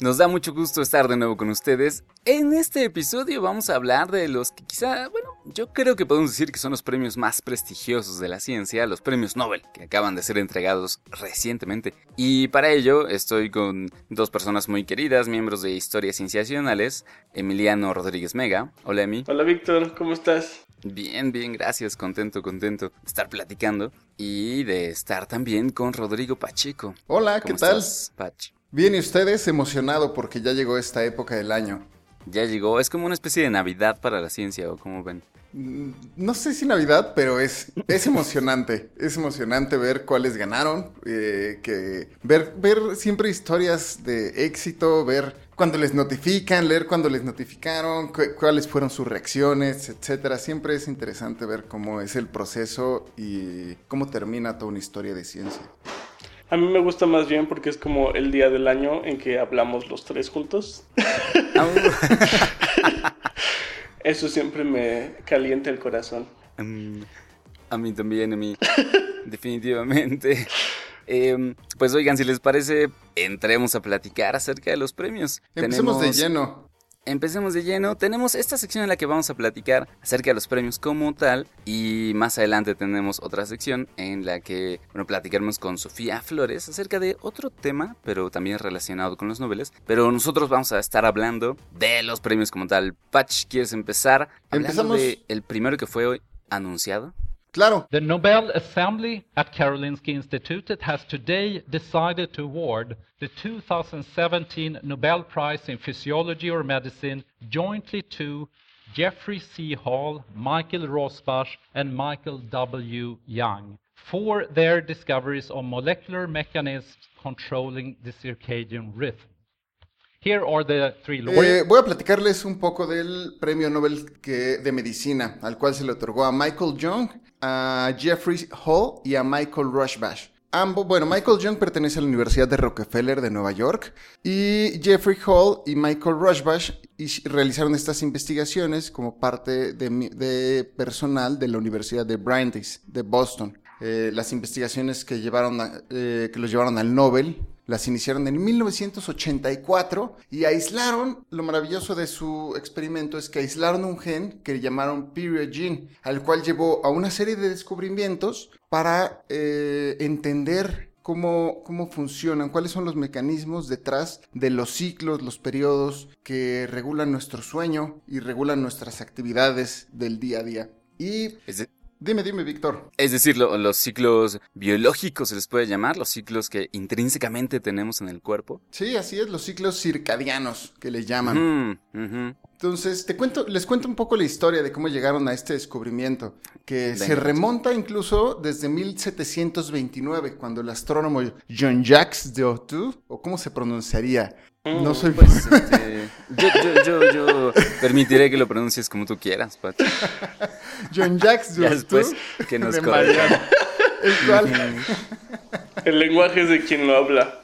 Nos da mucho gusto estar de nuevo con ustedes. En este episodio vamos a hablar de los que quizá, bueno, yo creo que podemos decir que son los premios más prestigiosos de la ciencia, los premios Nobel, que acaban de ser entregados recientemente. Y para ello estoy con dos personas muy queridas, miembros de Historias Cienciacionales, Emiliano Rodríguez Mega. Hola Emi. Hola Víctor, ¿cómo estás? Bien, bien, gracias, contento, contento de estar platicando y de estar también con Rodrigo Pacheco. Hola, ¿qué tal? Estás, Pach? Bien, y ustedes emocionado porque ya llegó esta época del año. Ya llegó, es como una especie de Navidad para la ciencia, ¿o cómo ven? Mm, No sé si Navidad, pero es, es emocionante. es emocionante ver cuáles ganaron, eh, que ver, ver siempre historias de éxito, ver cuando les notifican, leer cuando les notificaron, cu- cuáles fueron sus reacciones, etcétera. Siempre es interesante ver cómo es el proceso y cómo termina toda una historia de ciencia. A mí me gusta más bien porque es como el día del año en que hablamos los tres juntos. Eso siempre me calienta el corazón. Mm, a mí también, a mí. Definitivamente. Em, pues oigan, si les parece, entremos a platicar acerca de los premios. Empecemos de lleno. Empecemos de lleno. Tenemos esta sección en la que vamos a platicar acerca de los premios como tal. Y más adelante tenemos otra sección en la que, bueno, platicaremos con Sofía Flores acerca de otro tema, pero también relacionado con los noveles. Pero nosotros vamos a estar hablando de los premios como tal. Patch, ¿quieres empezar? Hablando Empezamos- de el primero que fue hoy anunciado. Claro, The Nobel Assembly at Karolinska Institutet has today decided to award the 2017 Nobel Prize in Physiology or Medicine jointly to Jeffrey C. Hall, Michael Rosbach, and Michael W. Young for their discoveries on molecular mechanisms controlling the circadian rhythm. Here are the three Eh, laureates. voy a platicarles un poco del premio Nobel que- de Medicina, al cual se le otorgó a Michael Young, a Jeffrey Hall y a Michael Rushbash. Ambos, bueno, Michael Young pertenece a la Universidad de Rockefeller de Nueva York y Jeffrey Hall y Michael Rushbash realizaron estas investigaciones como parte de, personal de la Universidad de Brandeis de Boston. Eh, las investigaciones que, llevaron eh, que los llevaron al Nobel las iniciaron en 1984 y aislaron, lo maravilloso de su experimento es que aislaron un gen que llamaron period gene, al cual llevó a una serie de descubrimientos para eh, entender cómo, cómo funcionan, cuáles son los mecanismos detrás de los ciclos, los periodos que regulan nuestro sueño y regulan nuestras actividades del día a día. Y dime, dime, Víctor. es decir, lo- los ciclos biológicos se les puede llamar, los ciclos que intrínsecamente tenemos en el cuerpo. Sí, así es, los ciclos circadianos que le llaman. Entonces, te cuento, les cuento un poco la historia de cómo llegaron a este descubrimiento, que se remonta incluso desde 1729, cuando el astrónomo Jean-Jacques Diotou, o cómo se pronunciaría, no Mm, soy... Pues, este, yo, yo, yo, yo permitiré que lo pronuncies como tú quieras, Pat. Jean-Jacques Ya Diotou, después que nos de el cual, El lenguaje es de quien lo habla.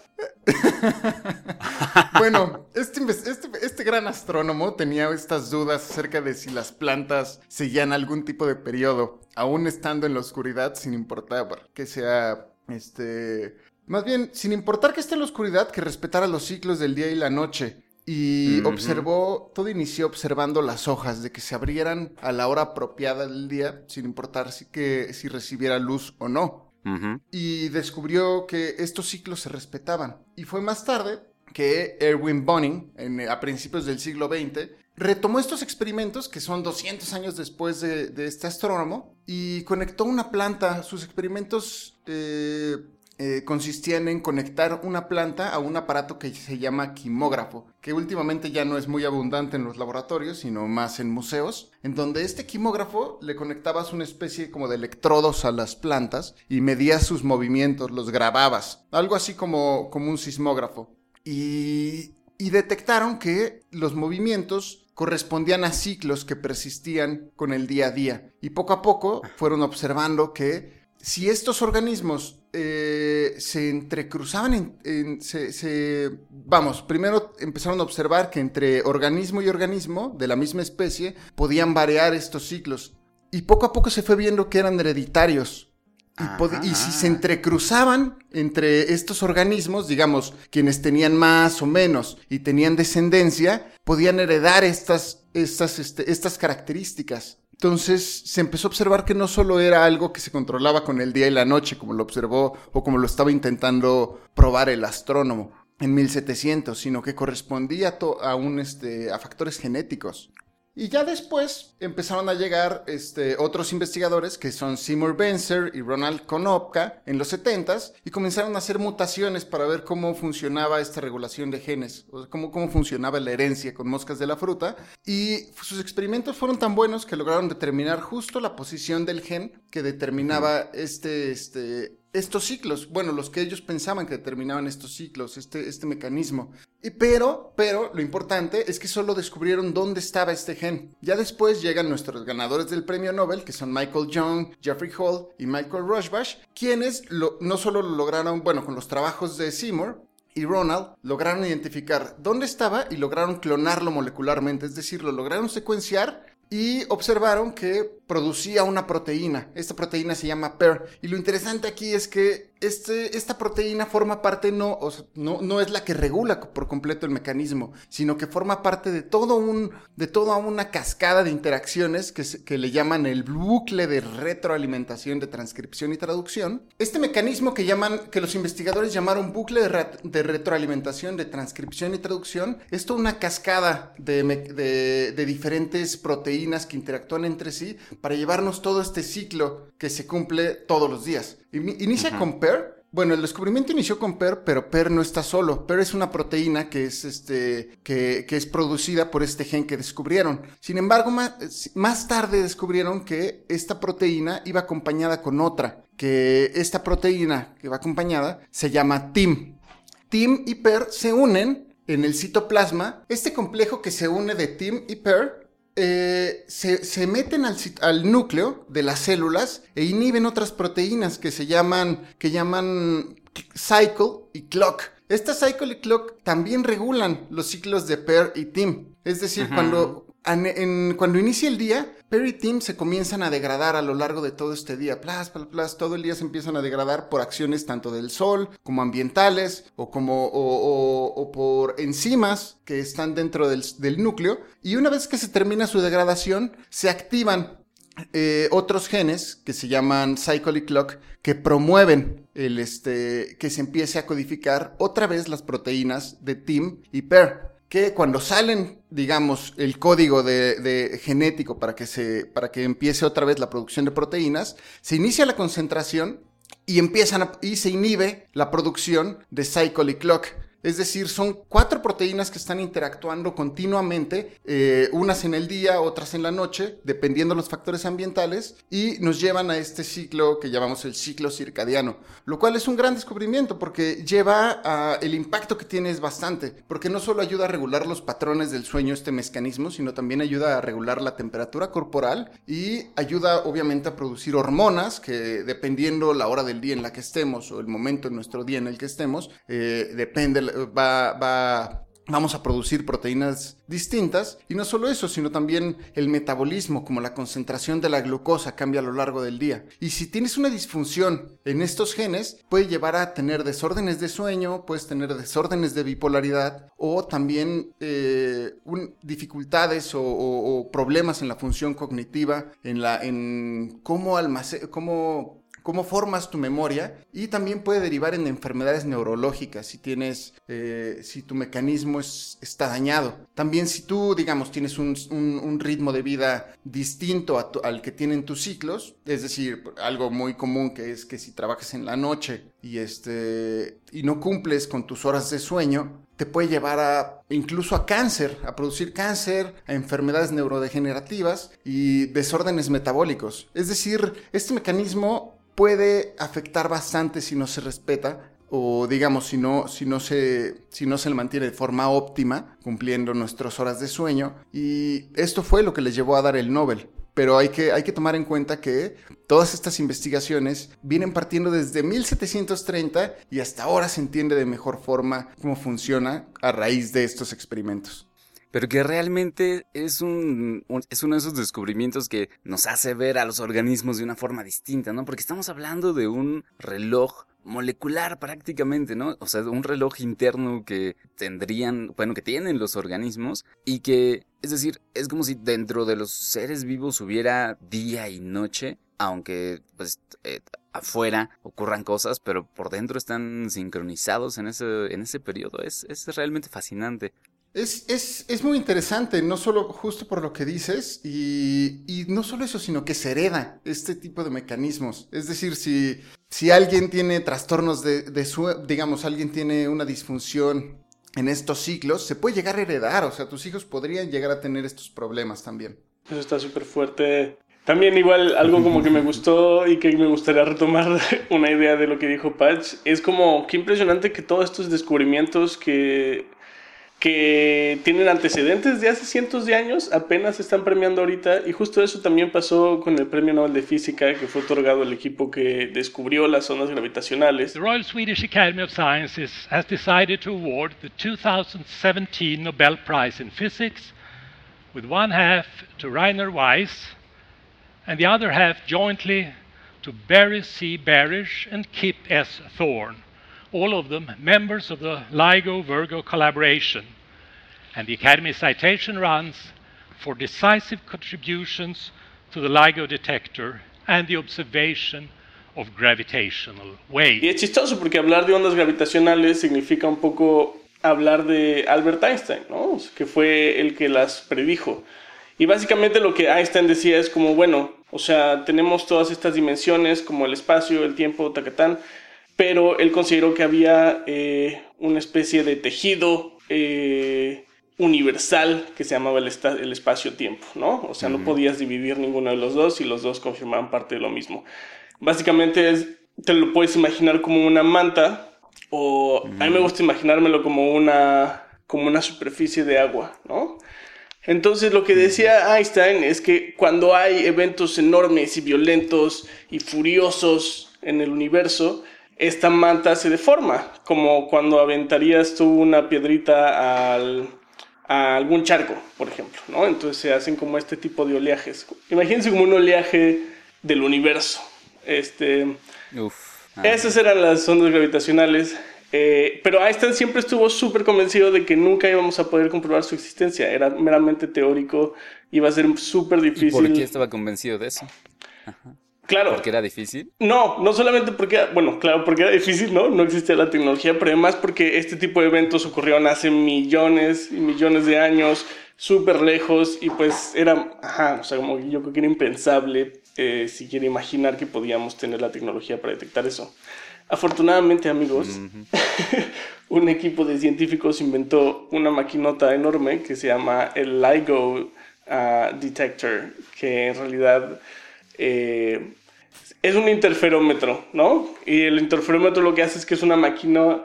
bueno, este, este, este gran astrónomo tenía estas dudas acerca de si las plantas seguían algún tipo de periodo, aún estando en la oscuridad, sin importar que sea, este, más bien, sin importar que esté en la oscuridad, que respetara los ciclos del día y la noche. Y observó, todo inició observando las hojas, de que se abrieran a la hora apropiada del día, sin importar si, que, si recibiera luz o no y descubrió que estos ciclos se respetaban. Y fue más tarde que Erwin Boning, en- a principios del siglo XX, retomó estos experimentos, que son 200 años después de, de este astrónomo, y conectó una planta. Sus experimentos eh, eh, consistían en conectar una planta a un aparato que se llama quimógrafo, que últimamente ya no es muy abundante en los laboratorios, sino más en museos, en donde este quimógrafo le conectabas una especie como de electrodos a las plantas y medías sus movimientos, los grababas, algo así como, como un sismógrafo. Y, y detectaron que los movimientos correspondían a ciclos que persistían con el día a día. Y poco a poco fueron observando que si estos organismos eh, se entrecruzaban, en, en- se, se- vamos, primero empezaron a observar que entre organismo y organismo de la misma especie podían variar estos ciclos. Y poco a poco se fue viendo que eran hereditarios. Y, si se entrecruzaban entre estos organismos, digamos, quienes tenían más o menos y tenían descendencia, podían heredar estas, estas, este, estas características. Entonces se empezó a observar que no solo era algo que se controlaba con el día y la noche, como lo observó o como lo estaba intentando probar el astrónomo en 1700, sino que correspondía a, este, a factores genéticos. Y ya después empezaron a llegar este, otros investigadores que son Seymour Benzer y Ronald Konopka en los 70s y comenzaron a hacer mutaciones para ver cómo funcionaba esta regulación de genes, o sea, cómo, cómo funcionaba la herencia con moscas de la fruta. Y sus experimentos fueron tan buenos que lograron determinar justo la posición del gen que determinaba este, este, estos ciclos, bueno, los que ellos pensaban que determinaban estos ciclos, este, este mecanismo. Y pero, pero, lo importante es que solo descubrieron dónde estaba este gen. Ya después llegan nuestros ganadores del premio Nobel, que son Michael Young, Jeffrey Hall y Michael Rushbash, quienes no solo lo lograron, bueno, con los trabajos de Seymour, y Ronald lograron identificar dónde estaba y lograron clonarlo molecularmente, es decir, lo lograron secuenciar y observaron que producía una proteína. Esta proteína se llama PER. Y lo interesante aquí es que este, esta proteína forma parte, no, no, no es la que regula por completo el mecanismo, sino que forma parte de, todo un, de toda una cascada de interacciones que, le llaman el bucle de retroalimentación de transcripción y traducción. Este mecanismo que, llaman, que los investigadores llamaron bucle de, re- de retroalimentación de transcripción y traducción es toda una cascada de- de diferentes proteínas que interactúan entre sí para llevarnos todo este ciclo que se cumple todos los días. Ini- Inicia con PER. Bueno, el descubrimiento inició con PER, pero PER no está solo. PER es una proteína que es, este, que, que es producida por este gen que descubrieron. Sin embargo, más, más tarde descubrieron que esta proteína iba acompañada con otra, que esta proteína que va acompañada se llama TIM. TIM y PER se unen en el citoplasma. Este complejo que se une de TIM y PER eh, se, se meten al, al núcleo de las células e inhiben otras proteínas que se llaman, que llaman cycle y clock. Esta cycle y clock también regulan los ciclos de PER y TIM. Es decir, Ajá. cuando, an- en- cuando inicia el día, PER y TIM se comienzan a degradar a lo largo de todo este día. Plas, plas, plas, todo el día se empiezan a degradar por acciones tanto del sol como ambientales o, como, por enzimas que están dentro del, núcleo. Y una vez que se termina su degradación, se activan eh, otros genes que se llaman cycle y clock que promueven el este que se empiece a codificar otra vez las proteínas de TIM y PER que cuando salen digamos el código de, de genético para que se para que empiece otra vez la producción de proteínas se inicia la concentración y empiezan a- y se inhibe la producción de cycle y clock. Es decir, son cuatro proteínas que están interactuando continuamente, eh, unas en el día, otras en la noche, dependiendo de los factores ambientales, y nos llevan a este ciclo que llamamos el ciclo circadiano, lo cual es un gran descubrimiento porque lleva a el impacto que tiene es bastante, porque no solo ayuda a regular los patrones del sueño este mecanismo, sino también ayuda a regular la temperatura corporal y ayuda obviamente a producir hormonas que dependiendo la hora del día en la que estemos o el momento en nuestro día en el que estemos, eh, depende, va, va, vamos a producir proteínas distintas y no solo eso, sino también el metabolismo, como la concentración de la glucosa cambia a lo largo del día. Y si tienes una disfunción en estos genes, puede llevar a tener desórdenes de sueño, puedes tener desórdenes de bipolaridad o también eh, dificultades o, problemas en la función cognitiva, en, la, en cómo almacenar, cómo cómo formas tu memoria y también puede derivar en enfermedades neurológicas si tienes, eh, si tu mecanismo es- está dañado. También si tú, digamos, tienes un, ritmo de vida distinto al que tienen tus ciclos, es decir, algo muy común que es que si trabajas en la noche y, este, y no cumples con tus horas de sueño, te puede llevar a incluso a cáncer, a producir cáncer, a enfermedades neurodegenerativas y desórdenes metabólicos. Es decir, este mecanismo puede afectar bastante si no se respeta o digamos si no, si no, se, si no se le mantiene de forma óptima, cumpliendo nuestras horas de sueño. Y esto fue lo que les llevó a dar el Nobel. pero hay que, hay que tomar en cuenta que todas estas investigaciones vienen partiendo desde 1730 y hasta ahora se entiende de mejor forma cómo funciona a raíz de estos experimentos pero que realmente es un, es uno de esos descubrimientos que nos hace ver a los organismos de una forma distinta, ¿no? Porque estamos hablando de un reloj molecular prácticamente, ¿no? O sea, un reloj interno que tendrían, bueno, que tienen los organismos y que, es decir, es como si dentro de los seres vivos hubiera día y noche, aunque pues eh, afuera ocurran cosas, pero por dentro están sincronizados en ese, en ese periodo. Es, es realmente fascinante. Es, es, es, muy interesante, no solo justo por lo que dices, y, y, no solo eso, sino que se hereda este tipo de mecanismos. Es decir, si, si alguien tiene trastornos de, de su, digamos, alguien tiene una disfunción en estos ciclos, se puede llegar a heredar, o sea, tus hijos podrían llegar a tener estos problemas también. Eso está súper fuerte. También igual algo como que me gustó y que me gustaría retomar una idea de lo que dijo Patch, es como qué impresionante que todos estos descubrimientos que que tienen antecedentes de hace cientos de años, apenas están premiando ahorita, y justo eso también pasó con el Premio Nobel de Física que fue otorgado al equipo que descubrió las ondas gravitacionales. The Royal Swedish Academy of Sciences has decided to award the 2017 Nobel Prize in Physics, with one half to Rainer Weiss, and the other half jointly to Barry C. Barish and Kip S. Thorne all of them members of the LIGO Virgo collaboration. And the Academy citation runs for decisive contributions to the LIGO detector and the observation of gravitational waves. Y es chistoso porque hablar de ondas gravitacionales significa un poco hablar de Albert Einstein, ¿no? Que fue el que las predijo. Y básicamente lo que Einstein decía es como, bueno, o sea, tenemos todas estas dimensiones como el espacio, el tiempo, tacatán, pero él consideró que había eh, una especie de tejido eh, universal que se llamaba el, el espacio-tiempo, ¿no? O sea, no podías dividir ninguno de los dos y los dos confirmaban parte de lo mismo. Básicamente te lo puedes imaginar como una manta o a mí me gusta imaginármelo como una, como una superficie de agua, ¿no? Entonces lo que decía Einstein es que cuando hay eventos enormes y violentos y furiosos en el universo, esta manta se deforma, como cuando aventarías tú una piedrita al, a algún charco, por ejemplo, ¿no? Entonces se hacen como este tipo de oleajes. Imagínense como un oleaje del universo. Este, Uf, esas eran las ondas gravitacionales. Eh, pero Einstein siempre estuvo súper convencido de que nunca íbamos a poder comprobar su existencia. Era meramente teórico, iba a ser súper difícil. ¿Y por qué estaba convencido de eso? Ajá. Claro. ¿Porque era difícil? No, no solamente porque, bueno, claro, porque era difícil, ¿no? No existía la tecnología, pero además porque este tipo de eventos ocurrieron hace millones y millones de años, súper lejos, y pues era, ajá, o sea, como yo creo que era impensable eh, si quiere imaginar que podíamos tener la tecnología para detectar eso. Afortunadamente, amigos, un equipo de científicos inventó una maquinota enorme que se llama el LIGO ah, Detector, que en realidad... Eh, es un interferómetro, ¿no? Y el interferómetro lo que hace es que es una máquina,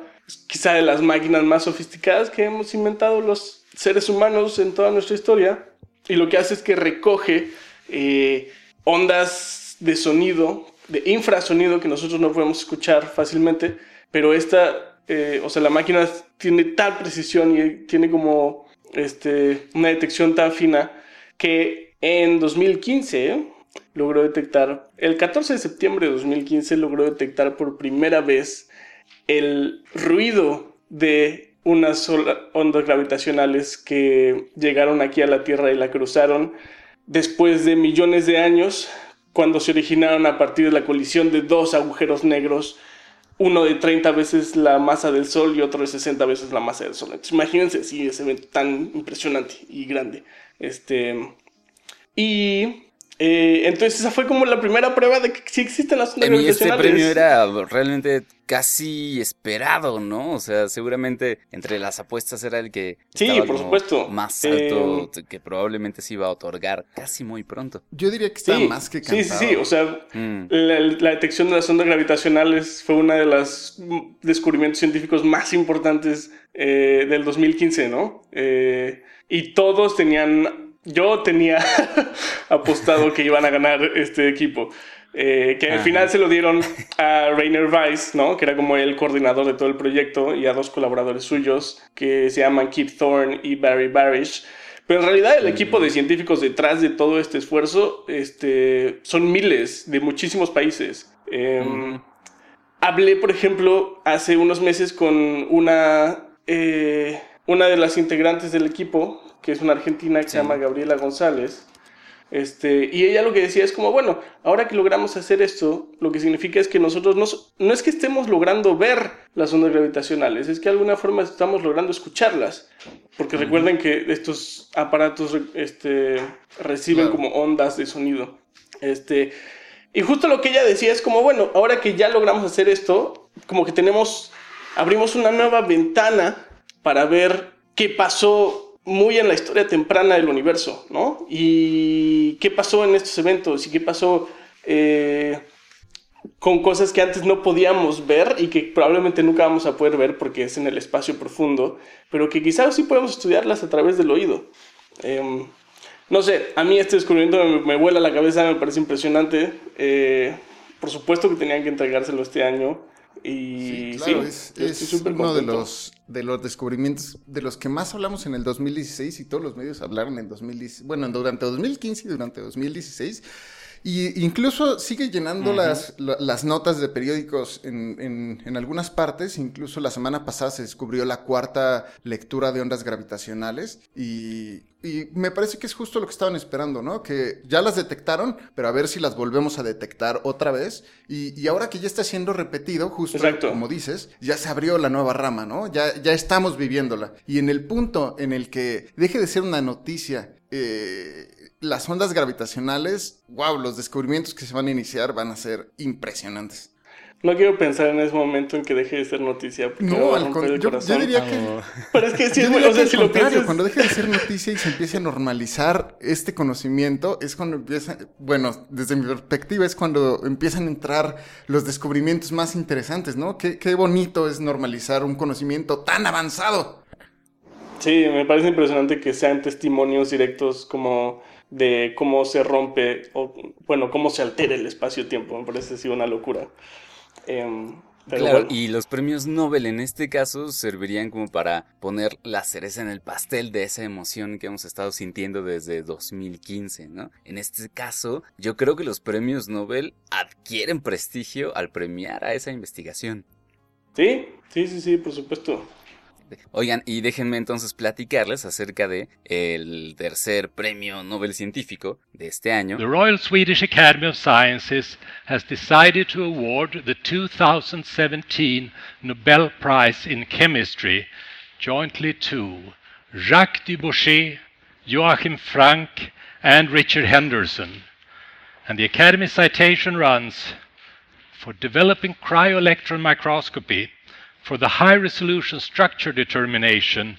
quizá de las máquinas más sofisticadas que hemos inventado los seres humanos en toda nuestra historia. Y lo que hace es que recoge eh, ondas de sonido, de infrasonido que nosotros no podemos escuchar fácilmente, pero esta, eh, o sea, la máquina tiene tal precisión y tiene como este, una detección tan fina que en 2015 logró detectar, el 14 de septiembre de 2015 logró detectar por primera vez el ruido de unas ondas gravitacionales que llegaron aquí a la Tierra y la cruzaron después de millones de años, cuando se originaron a partir de la colisión de dos agujeros negros, uno de 30 veces la masa del Sol y otro de 60 veces la masa del Sol. Entonces, imagínense si ese evento tan impresionante y grande. Este, y eh, entonces esa fue como la primera prueba de que sí existen las ondas Este premio era realmente casi esperado, ¿no? O sea, seguramente entre las apuestas era el que sí, por supuesto. más alto eh, que probablemente se iba a otorgar casi muy pronto. Yo diría que está más que cantado. Sí, sí, sí. O sea, mm. la, detección de las ondas gravitacionales fue uno de los descubrimientos científicos más importantes eh, del 2015, ¿no? y todos tenían yo tenía apostado que iban a ganar este equipo. Eh, que al final se lo dieron a Rainer Weiss, ¿no? Que era como el coordinador de todo el proyecto y a dos colaboradores suyos que se llaman Keith Thorne y Barry Barish. Pero en realidad el equipo de científicos detrás de todo este esfuerzo este, son miles de muchísimos países. Em, hablé, por ejemplo, hace unos meses con una, eh, una de las integrantes del equipo, que es una argentina que se llama Gabriela González. Este, y ella lo que decía es como, bueno, ahora que logramos hacer esto, lo que significa es que nosotros no, no es que estemos logrando ver las ondas gravitacionales, es que de alguna forma estamos logrando escucharlas. Porque recuerden que estos aparatos este, reciben como ondas de sonido. Este, y justo lo que ella decía es como, bueno, ahora que ya logramos hacer esto, como que tenemos, abrimos una nueva ventana para ver qué pasó muy en la historia temprana del universo, ¿no? Y qué pasó en estos eventos y qué pasó eh, con cosas que antes no podíamos ver y que probablemente nunca vamos a poder ver porque es en el espacio profundo, pero que quizás sí podemos estudiarlas a través del oído. Em, no sé, a mí este descubrimiento me, vuela la cabeza, me parece impresionante. Eh, por supuesto que tenían que entregárselo este año. Y sí, es, uno de los, de los descubrimientos de los que más hablamos en el 2016 y todos los medios hablaron en 2016, bueno, durante 2015 y durante 2016 y incluso sigue llenando las, las, notas de periódicos en, en, algunas partes. Incluso la semana pasada se descubrió la cuarta lectura de ondas gravitacionales. Y, y, me parece que es justo lo que estaban esperando, ¿no? Que ya las detectaron, pero a ver si las volvemos a detectar otra vez. Y, y ahora que ya está siendo repetido, justo como dices, ya se abrió la nueva rama, ¿no? Ya, ya estamos viviéndola. Y en el punto en el que deje de ser una noticia eh, las ondas gravitacionales, wow, los descubrimientos que se van a iniciar van a ser impresionantes. No quiero pensar en ese momento en que deje de ser noticia. No, al contrario. Yo, diría que. Pero es que sí, es muy, o sea, si lo piensas... Cuando deje de ser noticia y se empiece a normalizar este conocimiento, es cuando empieza. Bueno, desde mi perspectiva, es cuando empiezan a entrar los descubrimientos más interesantes, ¿no? Qué, qué bonito es normalizar un conocimiento tan avanzado. Sí, me parece impresionante que sean testimonios directos como de cómo se rompe o, bueno, cómo se altera el espacio-tiempo. Me parece así una locura. Em, claro, y los premios Nobel en este caso servirían como para poner la cereza en el pastel de esa emoción que hemos estado sintiendo desde 2015, ¿no? En este caso, yo creo que los premios Nobel adquieren prestigio al premiar a esa investigación. Sí, sí, sí, sí, por supuesto. Oigan, y déjenme entonces platicarles acerca de el tercer premio Nobel científico de este año. The Royal Swedish Academy of Sciences has decided to award the 2017 Nobel Prize in Chemistry jointly to Jacques Dubochet, Joachim Frank, and Richard Henderson. And the Academy citation runs for developing cryo-electron microscopy for the high resolution structure determination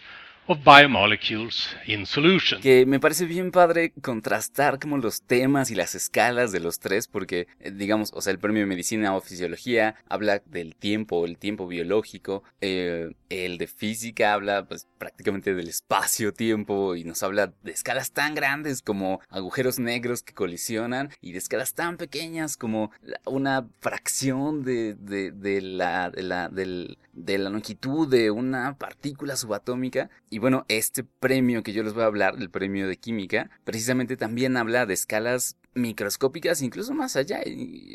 of biomolecules in solution. Que me parece bien padre contrastar como los temas y las escalas de los tres, porque eh, digamos, o sea, el premio de medicina o fisiología habla del tiempo, el tiempo biológico, eh, el de física habla pues prácticamente del espacio-tiempo y nos habla de escalas tan grandes como agujeros negros que colisionan y de escalas tan pequeñas como una fracción de, de, de la, de la, del, de la longitud de una partícula subatómica. Y bueno, este premio que yo les voy a hablar, el premio de química, precisamente también habla de escalas microscópicas, incluso más allá,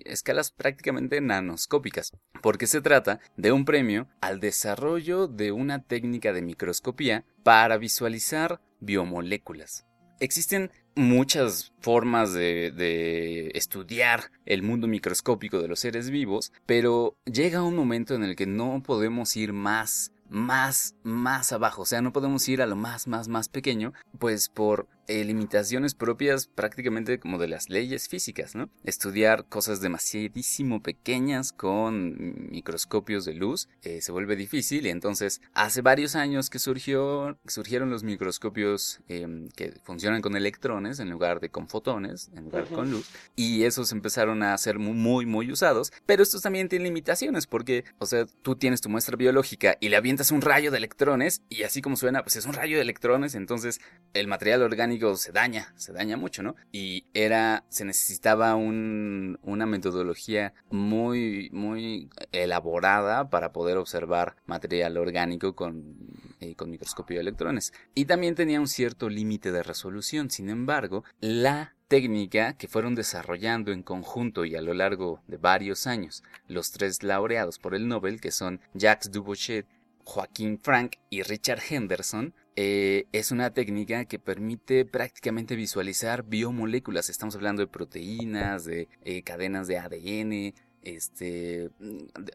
escalas prácticamente nanoscópicas, porque se trata de un premio al desarrollo de una técnica de microscopía para visualizar biomoléculas. Existen muchas formas de, estudiar el mundo microscópico de los seres vivos, pero llega un momento en el que no podemos ir más, más, más abajo, o sea, no podemos ir a lo más, más, más pequeño, pues por eh, limitaciones propias prácticamente como de las leyes físicas, ¿no? Estudiar cosas demasiadísimo pequeñas con microscopios de luz eh, se vuelve difícil y entonces hace varios años que surgió, surgieron los microscopios em, que funcionan con electrones en lugar de con fotones, en lugar de con luz, y esos empezaron a ser muy, muy, muy usados, pero estos también tienen limitaciones porque, o sea, tú tienes tu muestra biológica y le avientas un rayo de electrones y así como suena, pues es un rayo de electrones, entonces el material orgánico se daña, se daña mucho, ¿no? Y era, se necesitaba un, una metodología muy, muy elaborada para poder observar material orgánico con, eh, con microscopio de electrones. Y también tenía un cierto límite de resolución. Sin embargo, la técnica que fueron desarrollando en conjunto y a lo largo de varios años los tres laureados por el Nobel, que son Jacques Dubochet, Joaquín Frank y Richard Henderson, eh, es una técnica que permite prácticamente visualizar biomoléculas. Estamos hablando de proteínas, de eh, cadenas de ADN, este,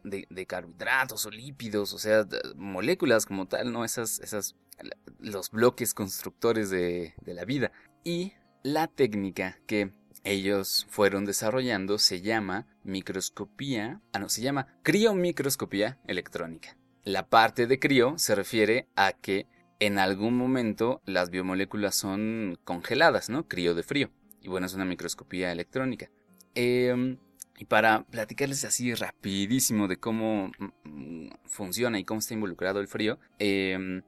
de, carbohidratos o lípidos, o sea, moléculas como tal, ¿no? Esas, esas, los bloques constructores de, de la vida. Y la técnica que ellos fueron desarrollando se llama microscopía, ah no, se llama criomicroscopía electrónica. La parte de crío se refiere a que en algún momento las biomoléculas son congeladas, ¿no? Crío de frío. Y bueno, es una microscopía electrónica. Em, y para platicarles así rapidísimo de cómo mm, funciona y cómo está involucrado el frío, em,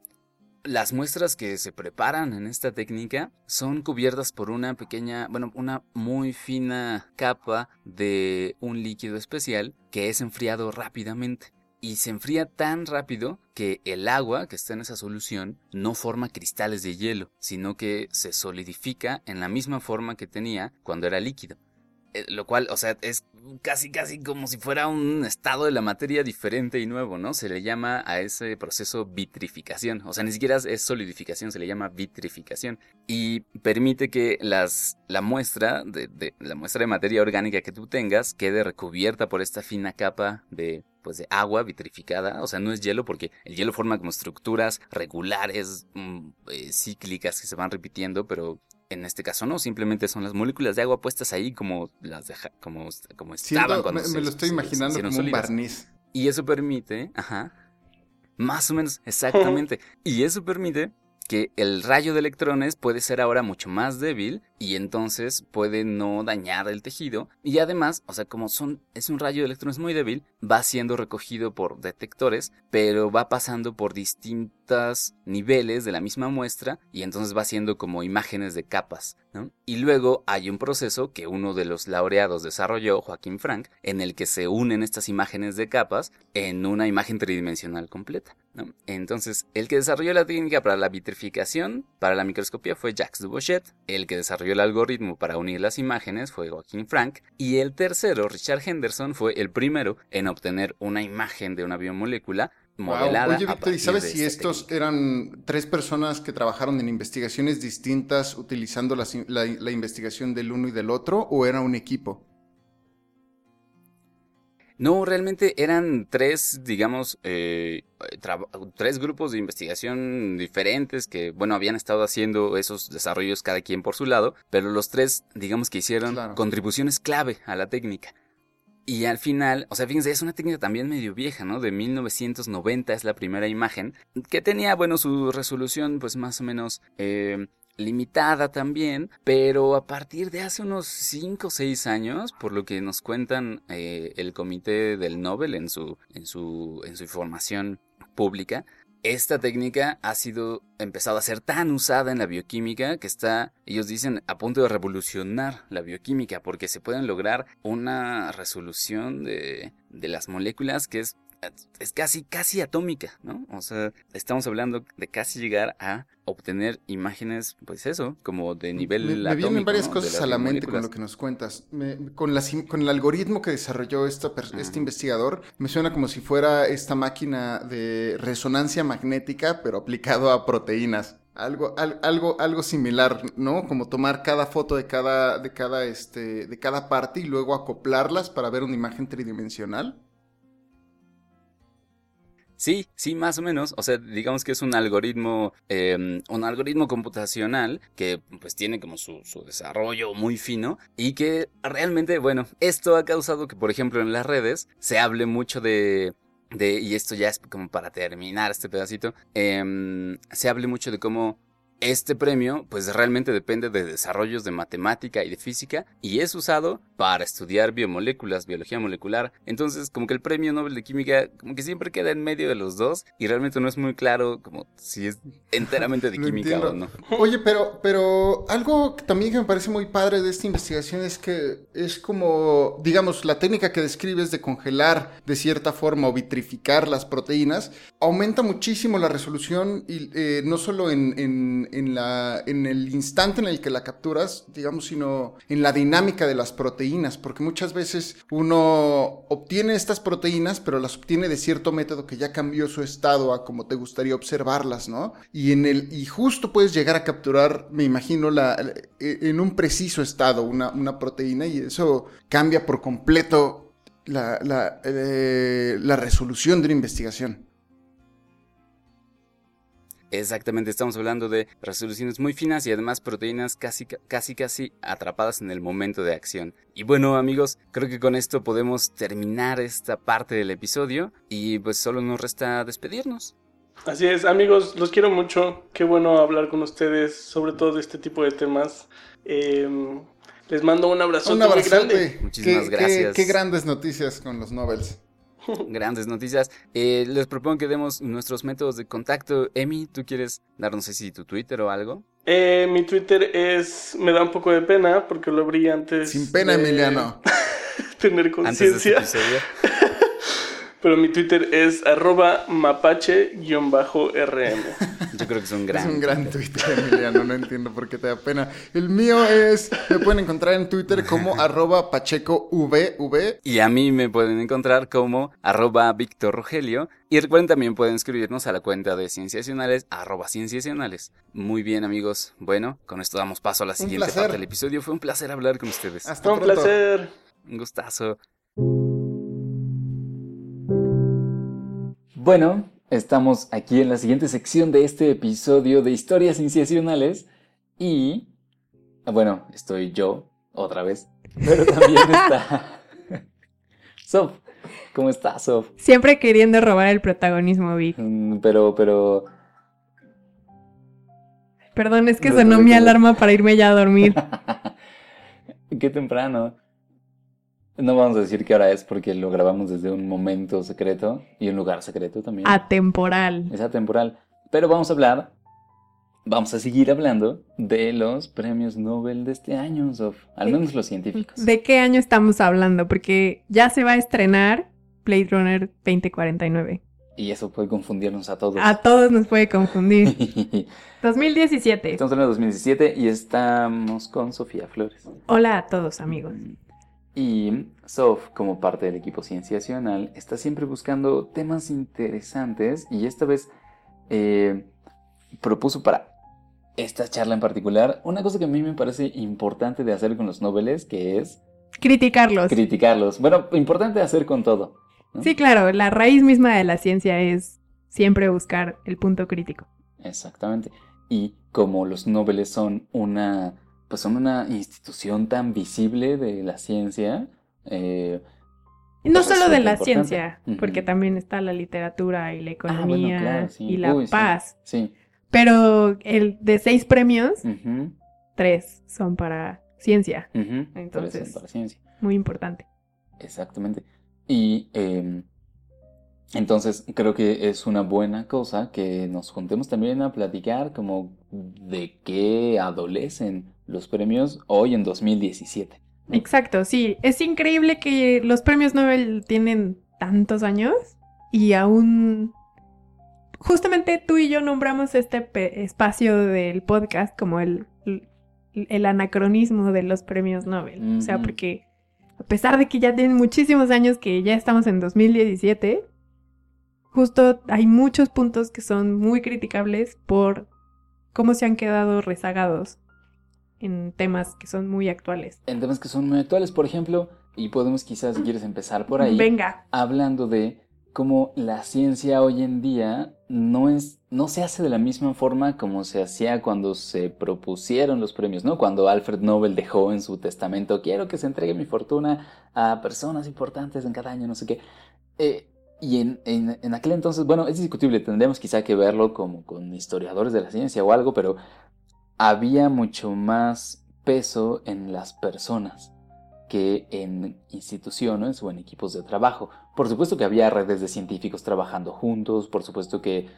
las muestras que se preparan en esta técnica son cubiertas por una pequeña, bueno, una muy fina capa de un líquido especial que es enfriado rápidamente y se enfría tan rápido que el agua que está en esa solución no forma cristales de hielo, sino que se solidifica en la misma forma que tenía cuando era líquido. Eh, lo cual, o sea, es casi, casi como si fuera un estado de la materia diferente y nuevo, ¿no? Se le llama a ese proceso vitrificación. O sea, ni siquiera es solidificación, se le llama vitrificación. Y permite que las, la muestra de, la muestra de materia orgánica que tú tengas quede recubierta por esta fina capa de pues de agua vitrificada, o sea, no es hielo porque el hielo forma como estructuras regulares, mm, eh, cíclicas que se van repitiendo, pero en este caso no, simplemente son las moléculas de agua puestas ahí como las deja, como, como estaban cuando me, me lo estoy imaginando como un barniz. Y eso permite, ajá, más o menos, exactamente. y eso permite que el rayo de electrones puede ser ahora mucho más débil y entonces puede no dañar el tejido. Y además, o sea, como son es un rayo de electrones muy débil, va siendo recogido por detectores, pero va pasando por distintos niveles de la misma muestra y entonces va siendo como imágenes de capas, Y luego hay un proceso que uno de los laureados desarrolló, Joaquín Frank, en el que se unen estas imágenes de capas en una imagen tridimensional completa. Entonces, el que desarrolló la técnica para la vitrificación, para la microscopía, fue Jacques Dubochet. El que desarrolló el algoritmo para unir las imágenes fue Joaquín Frank. Y el tercero, Richard Henderson, fue el primero en obtener una imagen de una biomolécula modelada. Oye, Víctor, ¿y sabes si estos eran tres personas que trabajaron en investigaciones distintas utilizando la investigación del uno y del otro o era un equipo? No, realmente eran tres, digamos, eh, tres grupos de investigación diferentes que, bueno, habían estado haciendo esos desarrollos cada quien por su lado, pero los tres, digamos que hicieron contribuciones clave a la técnica. Y al final, o sea, fíjense, es una técnica también medio vieja, ¿no? De 1990 es la primera imagen, que tenía, bueno, su resolución pues más o menos eh, limitada también, pero a partir de hace unos 5 o 6 años, por lo que nos cuentan eh, el comité del Nobel en su, en su, en su información pública, esta técnica ha sido empezado a ser tan usada en la bioquímica que está, ellos dicen, a punto de revolucionar la bioquímica porque se pueden lograr una resolución de, de las moléculas que es es casi, casi atómica, ¿no? O sea, estamos hablando de casi llegar a obtener imágenes, pues eso, como de nivel me, me vienen varias cosas a la mente con lo que nos cuentas. con, con el algoritmo que desarrolló esta, este investigador, me suena como si fuera esta máquina de resonancia magnética, pero aplicado a proteínas. Algo, algo, algo similar, ¿no? Como tomar cada foto de cada, de cada, este, de cada parte y luego acoplarlas para ver una imagen tridimensional. Sí, sí, más o menos. O sea, digamos que es un algoritmo, em, un algoritmo computacional que pues tiene como su, su, desarrollo muy fino y que realmente, bueno, esto ha causado que, por ejemplo, en las redes se hable mucho de... De, y esto ya es como para terminar este pedacito, em, se hable mucho de cómo este premio pues realmente depende de desarrollos de matemática y de física y es usado para estudiar biomoléculas, biología molecular. Entonces como que el premio Nobel de Química como que siempre queda en medio de los dos y realmente no es muy claro como si es enteramente de química o no. Oye, pero, pero algo que también que me parece muy padre de esta investigación es que es como, digamos, la técnica que describes de congelar de cierta forma o vitrificar las proteínas aumenta muchísimo la resolución y eh, no solo en, en- en la, en el instante en el que la capturas, digamos, sino en la dinámica de las proteínas, porque muchas veces uno obtiene estas proteínas, pero las obtiene de cierto método que ya cambió su estado a como te gustaría observarlas, ¿no? Y en el y justo puedes llegar a capturar, me imagino, la, la- en un preciso estado una, una proteína y eso cambia por completo la, la, eh, la resolución de una investigación. Exactamente, estamos hablando de resoluciones muy finas y además proteínas casi casi casi atrapadas en el momento de acción. Y bueno amigos, creo que con esto podemos terminar esta parte del episodio y pues solo nos resta despedirnos. Así es, amigos, los quiero mucho. Qué bueno hablar con ustedes, sobre todo de este tipo de temas. Eh, les mando un abrazo Un muy grande. Muchísimas Qué- gracias. Qué, qué grandes noticias con los Nobels. Grandes noticias. Eh, les propongo que demos nuestros métodos de contacto. Emi, ¿tú quieres dar, no sé si tu Twitter o algo? Eh, mi Twitter es. Me da un poco de pena porque lo abrí antes. Sin pena, de Emiliano. Tener Antes de este conciencia. Pero mi Twitter es arroba mapache-rm. Yo creo que es un Es gran. un gran Twitter, Emiliano. No entiendo por qué te da pena. El mío es. Me pueden encontrar en Twitter como arroba pachecovv. Y a mí me pueden encontrar como arroba Víctor Rogelio. Y recuerden también pueden escribirnos a la cuenta de Cienciacionales, arroba Cienciacionales. Muy bien amigos. Bueno, con esto damos paso a la siguiente parte del episodio. Fue un placer hablar con ustedes. Hasta Un pronto. placer. Un gustazo. Bueno, estamos aquí en la siguiente sección de este episodio de Historias Cienciacionales. Y. Bueno, estoy yo, otra vez. Pero también está. Sof. ¿Cómo estás, Sof? Siempre queriendo robar el protagonismo, Vic. Mm, Pero, pero. Perdón, es que sonó mi alarma para irme ya a dormir. Qué temprano. No vamos a decir qué hora es porque lo grabamos desde un momento secreto y un lugar secreto también. Atemporal. Es atemporal. Pero vamos a hablar, vamos a seguir hablando de los premios Nobel de este año, Sof. Al menos los científicos. ¿De qué año estamos hablando? Porque ya se va a estrenar Blade Runner 2049. Y eso puede confundirnos a todos. A todos nos puede confundir. 2017. Estamos hablando de 2017 y estamos con Sofía Flores. Hola a todos, amigos. Y Sof, como parte del equipo Cienciacional, está siempre buscando temas interesantes y esta vez eh, propuso para esta charla en particular una cosa que a mí me parece importante de hacer con los noveles, que es Criticarlos. criticarlos. Bueno, importante de hacer con todo. ¿no? Sí, claro, la raíz misma de la ciencia es siempre buscar el punto crítico. Exactamente. Y como los noveles son una, pues son una institución tan visible de la ciencia, eh, no Pues solo de la importante. ciencia, porque también está la literatura y la ah, bueno, economía claro, sí. y la Uy, paz. Sí. Pero el de seis premios, tres son para ciencia. ujú. Entonces- eso, para ciencia. Muy importante. Exactamente. Y eh, entonces creo que es una buena cosa que nos juntemos también a platicar como de qué adolecen los premios hoy en 2017. ¿no? Exacto, sí. Es increíble que los premios Nobel tienen tantos años y aún... Justamente tú y yo nombramos este espacio del podcast como el, el anacronismo de los premios Nobel. O sea, porque a pesar de que ya tienen muchísimos años que ya estamos en 2017, justo hay muchos puntos que son muy criticables por cómo se han quedado rezagados en temas que son muy actuales. En temas que son muy actuales, por ejemplo, y podemos quizás, si quieres empezar por ahí, Venga, hablando de cómo la ciencia hoy en día no es no se hace de la misma forma como se hacía cuando se propusieron los premios, ¿no? Cuando Alfred Nobel dejó en su testamento, quiero que se entregue mi fortuna a personas importantes en cada año, no sé qué. Eh, y en, en- en aquel entonces, bueno, es discutible, tendríamos quizá que verlo como con historiadores de la ciencia o algo, pero había mucho más peso en las personas que en instituciones o en equipos de trabajo. Por supuesto que había redes de científicos trabajando juntos, por supuesto que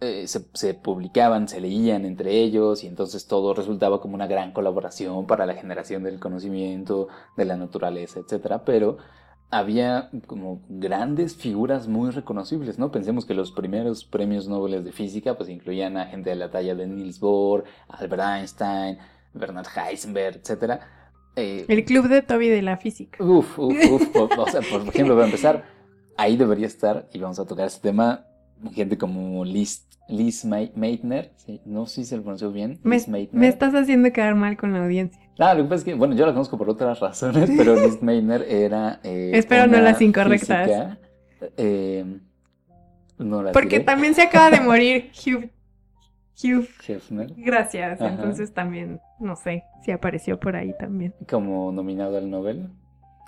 eh, se, se, publicaban, se leían entre ellos y entonces todo resultaba como una gran colaboración para la generación del conocimiento, de la naturaleza, etc. Pero había como grandes figuras muy reconocibles, ¿no? Pensemos que los primeros premios Nobel de física pues incluían a gente de la talla de Niels Bohr, Albert Einstein, Bernard Heisenberg, etc. Eh, el club de Toby de la física. Uf, uf, uf. o sea, por ejemplo, para empezar, ahí debería estar, y vamos a tocar este tema, gente como Liz, Liz Meitner, ¿sí? no sé si se lo pronunció bien. Me, me estás haciendo quedar mal con la audiencia. Ah, lo que pasa es que, bueno, yo la conozco por otras razones, pero Liz Meitner era. Eh, Espero no las incorrectas. Física, eh, no las Porque diré. también se acaba de morir Hugh. Hugh. Hefner. Gracias. Ajá. Entonces también, no sé si apareció por ahí también. Como nominado al Nobel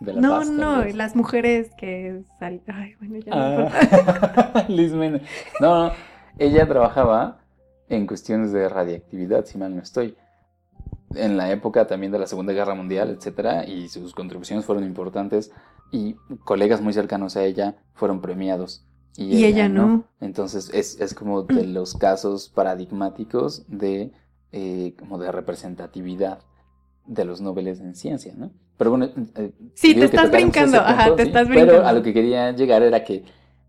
de la No, no, las mujeres que sal... Ay, bueno, ya no. Ah, Liz Meitner. No, no, ella trabajaba en cuestiones de radiactividad, si mal no estoy. En la época también de la Segunda Guerra Mundial, etcétera, y sus contribuciones fueron importantes y colegas muy cercanos a ella fueron premiados. Y ella no. Entonces es, es como de los casos paradigmáticos de, eh, como de representatividad de los Nobeles en ciencia, ¿no? Pero bueno, eh, Sí, te estás brincando, ajá, te sí, estás Pero brincando. a lo que quería llegar era que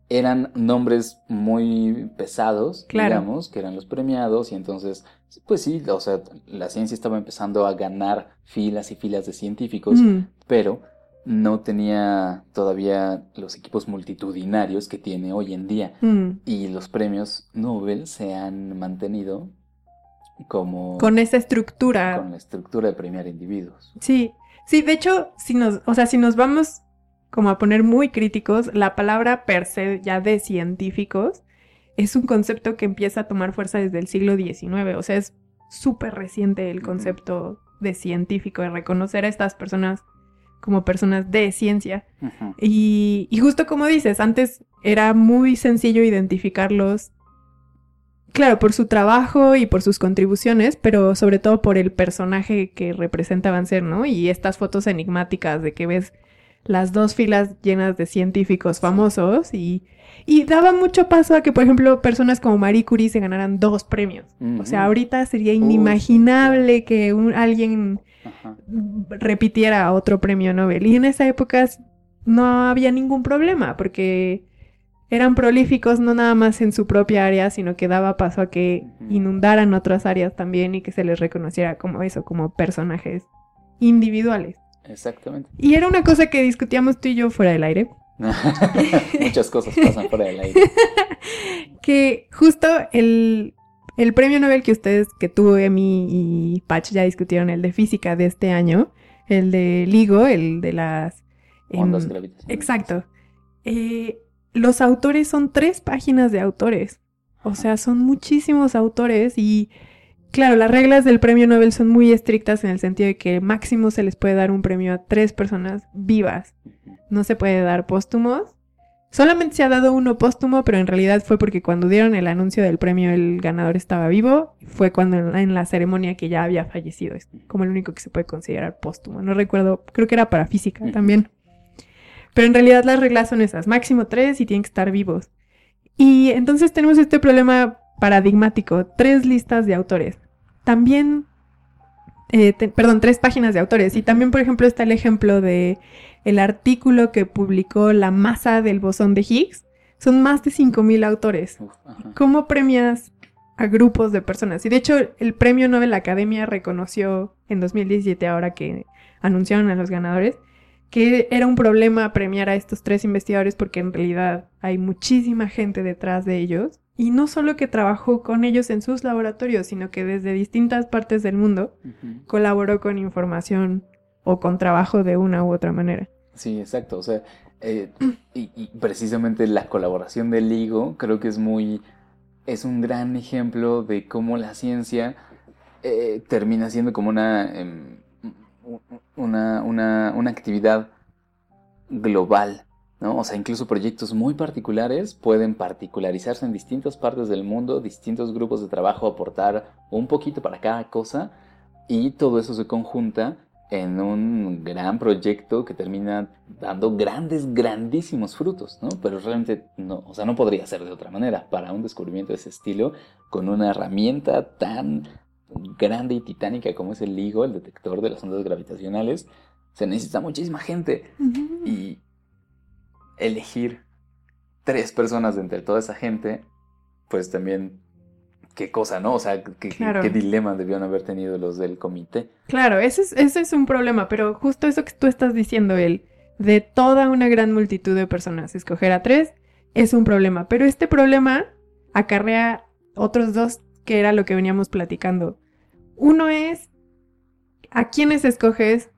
eran nombres muy pesados, Claro. digamos, que eran los premiados, y entonces, pues sí, o sea, la ciencia estaba empezando a ganar filas y filas de científicos, Mm, pero no tenía todavía los equipos multitudinarios que tiene hoy en día. mm. Y los premios Nobel se han mantenido como Con esa estructura. con la estructura de premiar individuos. Sí, sí, de hecho, si nos, o sea, si nos vamos como a poner muy críticos, la palabra per se ya de científicos es un concepto que empieza a tomar fuerza desde el siglo XIX, o sea, es súper reciente el concepto de científico, de reconocer a estas personas como personas de ciencia. Y, y justo como dices, antes era muy sencillo identificarlos, claro, por su trabajo y por sus contribuciones, pero sobre todo por el personaje que representaban ser, ¿no? Y estas fotos enigmáticas de que ves las dos filas llenas de científicos famosos y, y daba mucho paso a que, por ejemplo, personas como Marie Curie se ganaran dos premios. O sea, ahorita sería inimaginable que un- alguien Ajá. repitiera otro premio Nobel. Y en esa época no había ningún problema porque eran prolíficos no nada más en su propia área, sino que daba paso a que inundaran otras áreas también y que se les reconociera como eso, como personajes individuales. Exactamente. Y era una cosa que discutíamos tú y yo fuera del aire, Muchas cosas pasan fuera del aire. que justo el, el premio Nobel que ustedes, que tú, Emi y Patch ya discutieron, el de física de este año, el de LIGO, el de las... em, Ondas gravitacionales. Exacto. Eh, los autores son tres páginas de autores. O sea, son muchísimos autores y, claro, las reglas del premio Nobel son muy estrictas en el sentido de que máximo se les puede dar un premio a tres personas vivas. No se puede dar póstumos. Solamente se ha dado uno póstumo, pero en realidad fue porque cuando dieron el anuncio del premio el ganador estaba vivo. Fue cuando en la, ceremonia que ya había fallecido. Es como el único que se puede considerar póstumo. No recuerdo, creo que era para física también. Pero en realidad las reglas son esas, máximo tres y tienen que estar vivos. Y entonces tenemos este problema paradigmático, tres listas de autores. También, eh, te- perdón, tres páginas de autores. Y también, por ejemplo, está el ejemplo de el artículo que publicó la masa del bosón de Higgs. Son más de 5.000 autores. Uf. ¿Cómo premias a grupos de personas? Y de hecho, el premio Nobel Academia reconoció en 2017, ahora que anunciaron a los ganadores, que era un problema premiar a estos tres investigadores porque en realidad hay muchísima gente detrás de ellos. Y no solo que trabajó con ellos en sus laboratorios, sino que desde distintas partes del mundo colaboró con información o con trabajo de una u otra manera. Sí, exacto. O sea, eh, y, y precisamente la colaboración del LIGO creo que es muy, es un gran ejemplo de cómo la ciencia eh, termina siendo como una, em, una, una, una actividad global ¿no? O sea, incluso proyectos muy particulares pueden particularizarse en distintas partes del mundo, distintos grupos de trabajo aportar un poquito para cada cosa y todo eso se conjunta en un gran proyecto que termina dando grandes, grandísimos frutos, ¿no? Pero realmente no, o sea, no podría ser de otra manera para un descubrimiento de ese estilo con una herramienta tan grande y titánica como es el LIGO, el detector de las ondas gravitacionales, se necesita muchísima gente y elegir tres personas de entre toda esa gente, pues también qué cosa, ¿no? O sea, qué, Claro. qué dilema debieron haber tenido los del comité. Claro, ese es, ese es un problema, pero justo eso que tú estás diciendo, el de toda una gran multitud de personas, escoger a tres es un problema, pero este problema acarrea otros dos que era lo que veníamos platicando. Uno es a quiénes escoges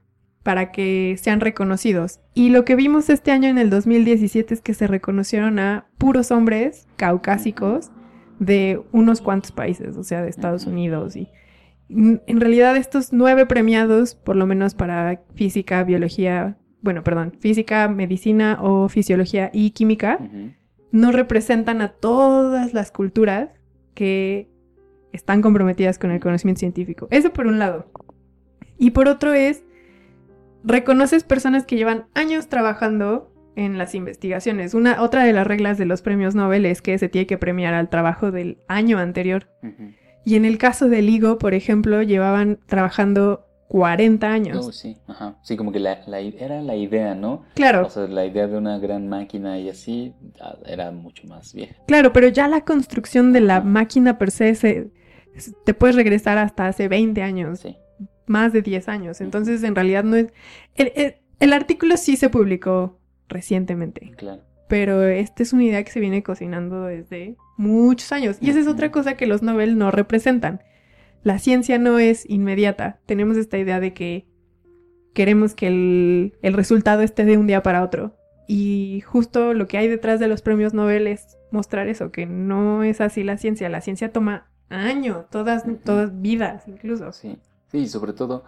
para que sean reconocidos. Y lo que vimos este año en el 2017 es que se reconocieron a puros hombres caucásicos de unos cuantos países, o sea, de Estados. Unidos y En realidad estos nueve premiados, por lo menos para física, biología, bueno, perdón, física, medicina o fisiología y química, no representan a todas las culturas que están comprometidas con el conocimiento científico. Eso por un lado. Y por otro es, reconoces personas que llevan años trabajando en las investigaciones. Una, otra de las reglas de los premios Nobel es que se tiene que premiar al trabajo del año anterior. Y en el caso del Ligo, por ejemplo, llevaban trabajando 40 años. Oh, sí, ajá. Sí, como que la, era la idea, ¿no? Claro, O sea, la idea de una gran máquina y así ah, era mucho más vieja. claro, pero ya la construcción de la máquina per se, se- te puedes regresar hasta hace 20 años, Sí. Más de 10 años. Entonces, en realidad no es... El, el- el artículo sí se publicó recientemente, Claro. pero esta es una idea que se viene cocinando desde muchos años. Y esa es otra cosa que los Nobel no representan. La ciencia no es inmediata. Tenemos esta idea de que queremos que el, el resultado esté de un día para otro. Y justo lo que hay detrás de los premios Nobel es mostrar eso, que no es así la ciencia. La ciencia toma años, todas, todas vidas incluso. Sí, sí, sobre todo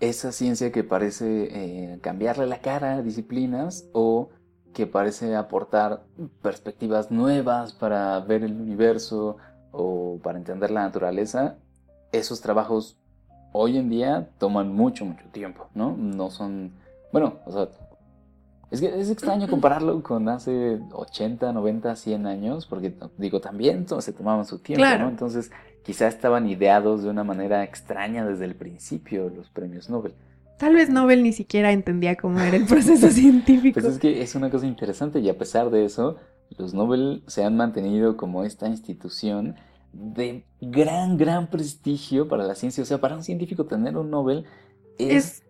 esa ciencia que parece eh, cambiarle la cara a disciplinas o que parece aportar perspectivas nuevas para ver el universo o para entender la naturaleza, esos trabajos hoy en día toman mucho, mucho tiempo, ¿no? No son, bueno, o sea, es que es extraño compararlo con hace 80, 90, 100 años, porque digo, también se tomaban su tiempo, Claro. ¿no? Entonces, quizá estaban ideados de una manera extraña desde el principio los premios Nobel. Tal vez Nobel ni siquiera entendía cómo era el proceso científico. Pues es que es una cosa interesante y a pesar de eso, los Nobel se han mantenido como esta institución de gran, gran prestigio para la ciencia. O sea, para un científico tener un Nobel es, es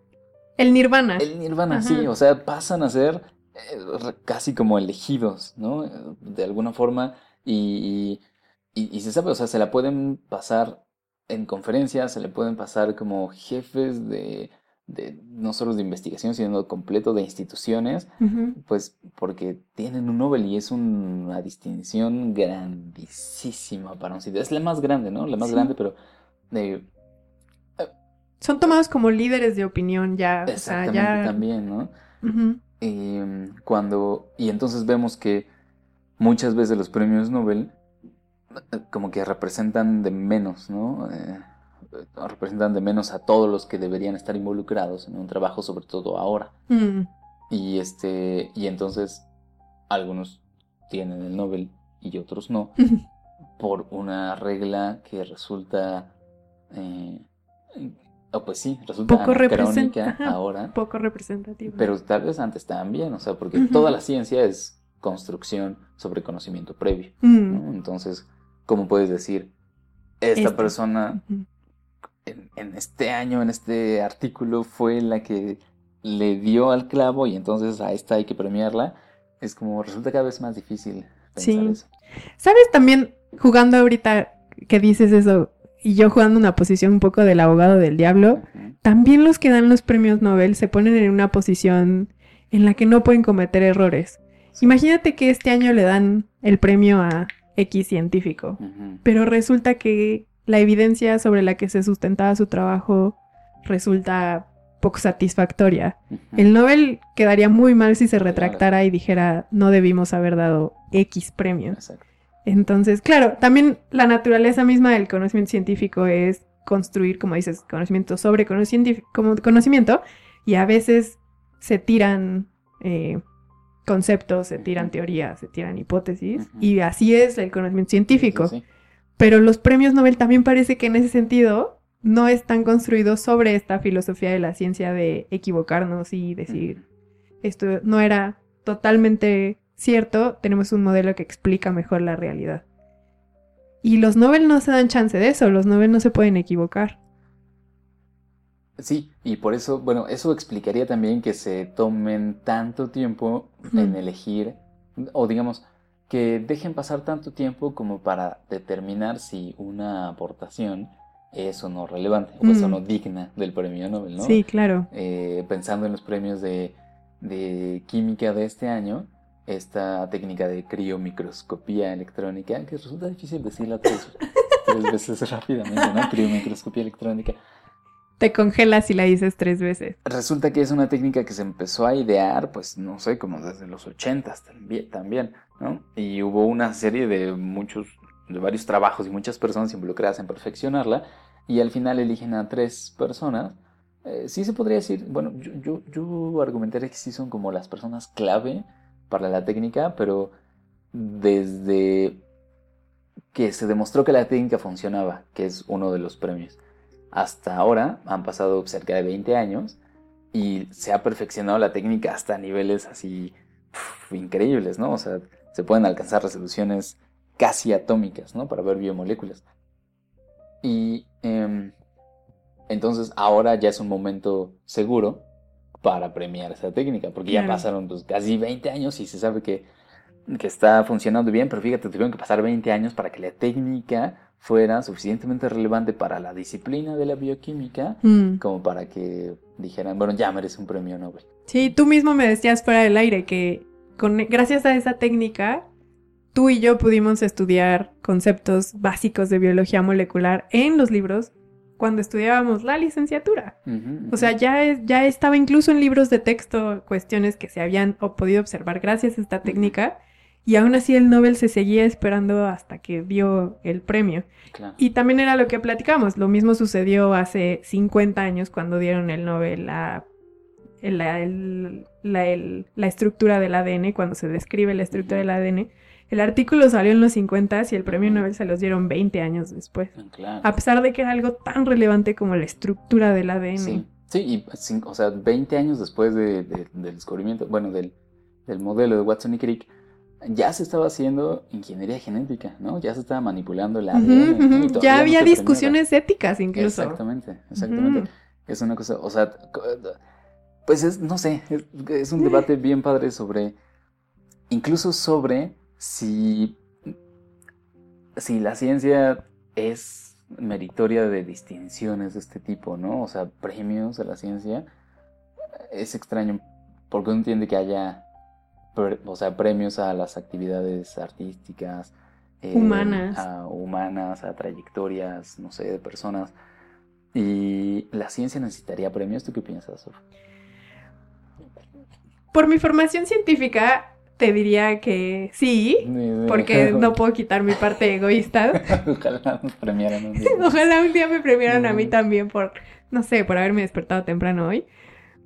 el nirvana. el nirvana, Ajá. sí. O sea, pasan a ser eh, casi como elegidos, ¿no? De alguna forma. Y, y, y- y se sabe, o sea, se la pueden pasar en conferencias, se le pueden pasar como jefes de, de no solo de investigación, sino completo de instituciones. Pues porque tienen un Nobel y es una distinción grandísima para un sitio. Es la más grande, ¿no? La más Sí. grande, pero eh, Son tomados como líderes de opinión ya. O sea, exactamente ya. también, ¿no? Eh, cuando y entonces vemos que muchas veces los premios Nobel como que representan de menos, ¿no? Eh, representan de menos a todos los que deberían estar involucrados en un trabajo, sobre todo ahora. Mm. Y este, y entonces algunos tienen el Nobel y otros no, por una regla que resulta, eh, o pues sí, resulta Poco anacrónica ahora, Poco representativo. pero tal vez antes también, o sea, porque toda la ciencia es construcción sobre conocimiento previo, Mm. ¿no? Entonces, ¿cómo puedes decir, esta persona en, en este año, en este artículo, fue la que le dio al clavo y entonces a esta hay que premiarla, es como resulta cada vez más difícil pensar Sí. eso. ¿Sabes también jugando ahorita que dices eso y yo jugando una posición un poco del abogado del diablo? También los que dan los premios Nobel se ponen en una posición en la que no pueden cometer errores. Imagínate que este año le dan el premio a X científico, pero resulta que la evidencia sobre la que se sustentaba su trabajo resulta poco satisfactoria. El Nobel quedaría muy mal si se retractara y dijera no debimos haber dado X premio. Exacto. Entonces, claro, también la naturaleza misma del conocimiento científico es construir, como dices, conocimiento sobre conocimiento, como conocimiento y a veces se tiran eh, conceptos, se tiran teorías, se tiran hipótesis y así es el conocimiento científico. Sí, sí, Pero los premios Nobel también parece que en ese sentido no están construidos sobre esta filosofía de la ciencia de equivocarnos y decir esto no era totalmente cierto, tenemos un modelo que explica mejor la realidad. Y los Nobel no se dan chance de eso, los Nobel no se pueden equivocar. Sí, y por eso, bueno, eso explicaría también que se tomen tanto tiempo en elegir, o digamos, que dejen pasar tanto tiempo como para determinar si una aportación es o no relevante, o es o Mm. no digna del premio Nobel, ¿no? Sí, claro. Eh, pensando en los premios de, de química de este año, esta técnica de criomicroscopía electrónica, que resulta difícil decirla tres, tres veces rápidamente, ¿no? Criomicroscopía electrónica. Te congelas si la dices tres veces. Resulta que es una técnica que se empezó a idear, pues no sé, como desde los ochentas también, ¿no? Y hubo una serie de muchos, de varios trabajos y muchas personas involucradas en perfeccionarla, y al final eligen a tres personas. Eh, sí se podría decir, bueno, yo, yo, yo argumentaría que sí son como las personas clave para la técnica, pero desde que se demostró que la técnica funcionaba, que es uno de los premios hasta ahora han pasado cerca de 20 años y se ha perfeccionado la técnica hasta niveles así increíbles, ¿no? O sea, se pueden alcanzar resoluciones casi atómicas, ¿no? Para ver biomoléculas. Y em, entonces ahora ya es un momento seguro para premiar esa técnica, porque ya pasaron pues, casi 20 años y se sabe que, que está funcionando bien, pero fíjate, tuvieron que pasar 20 años para que la técnica fuera suficientemente relevante para la disciplina de la bioquímica Mm. como para que dijeran, bueno, ya merece un premio Nobel. Sí, tú mismo me decías fuera del aire que con, gracias a esa técnica, tú y yo pudimos estudiar conceptos básicos de biología molecular en los libros cuando estudiábamos la licenciatura. O sea, ya, es- ya estaba incluso en libros de texto cuestiones que se habían o podido observar gracias a esta técnica y aún así el Nobel se seguía esperando hasta que dio el premio. Claro. Y también era lo que platicamos. Lo mismo sucedió hace 50 años cuando dieron el Nobel a la, el- la- el- la estructura del ADN, cuando se describe la estructura del ADN. El artículo salió en los 50 y el premio Nobel se los dieron 20 años después. Claro. A pesar de que era algo tan relevante como la estructura del ADN. Sí, sí, y o sea, 20 años después de- de- del descubrimiento, bueno, del, del modelo de Watson y Crick, ya se estaba haciendo ingeniería genética, ¿no? Ya se estaba manipulando ADN. ¿no? Todavía Ya no había se discusiones éticas incluso. Exactamente, exactamente. Es una cosa, o sea, pues es, no sé, es, es un debate bien padre sobre, incluso sobre si, si la ciencia es meritoria de distinciones de este tipo, ¿no? O sea, premios a la ciencia. Es extraño, porque uno entiende que haya, pre- o sea, premios a las actividades artísticas. eh, Humanas. A humanas, a trayectorias, no sé, de personas. Y la ciencia necesitaría premios. ¿Tú qué piensas, Sof? Por mi formación científica, te diría que sí, porque no puedo quitar mi parte egoísta. Ojalá nos premiaran un día. Ojalá un día me premiaran a mí también por, no sé, por haberme despertado temprano hoy.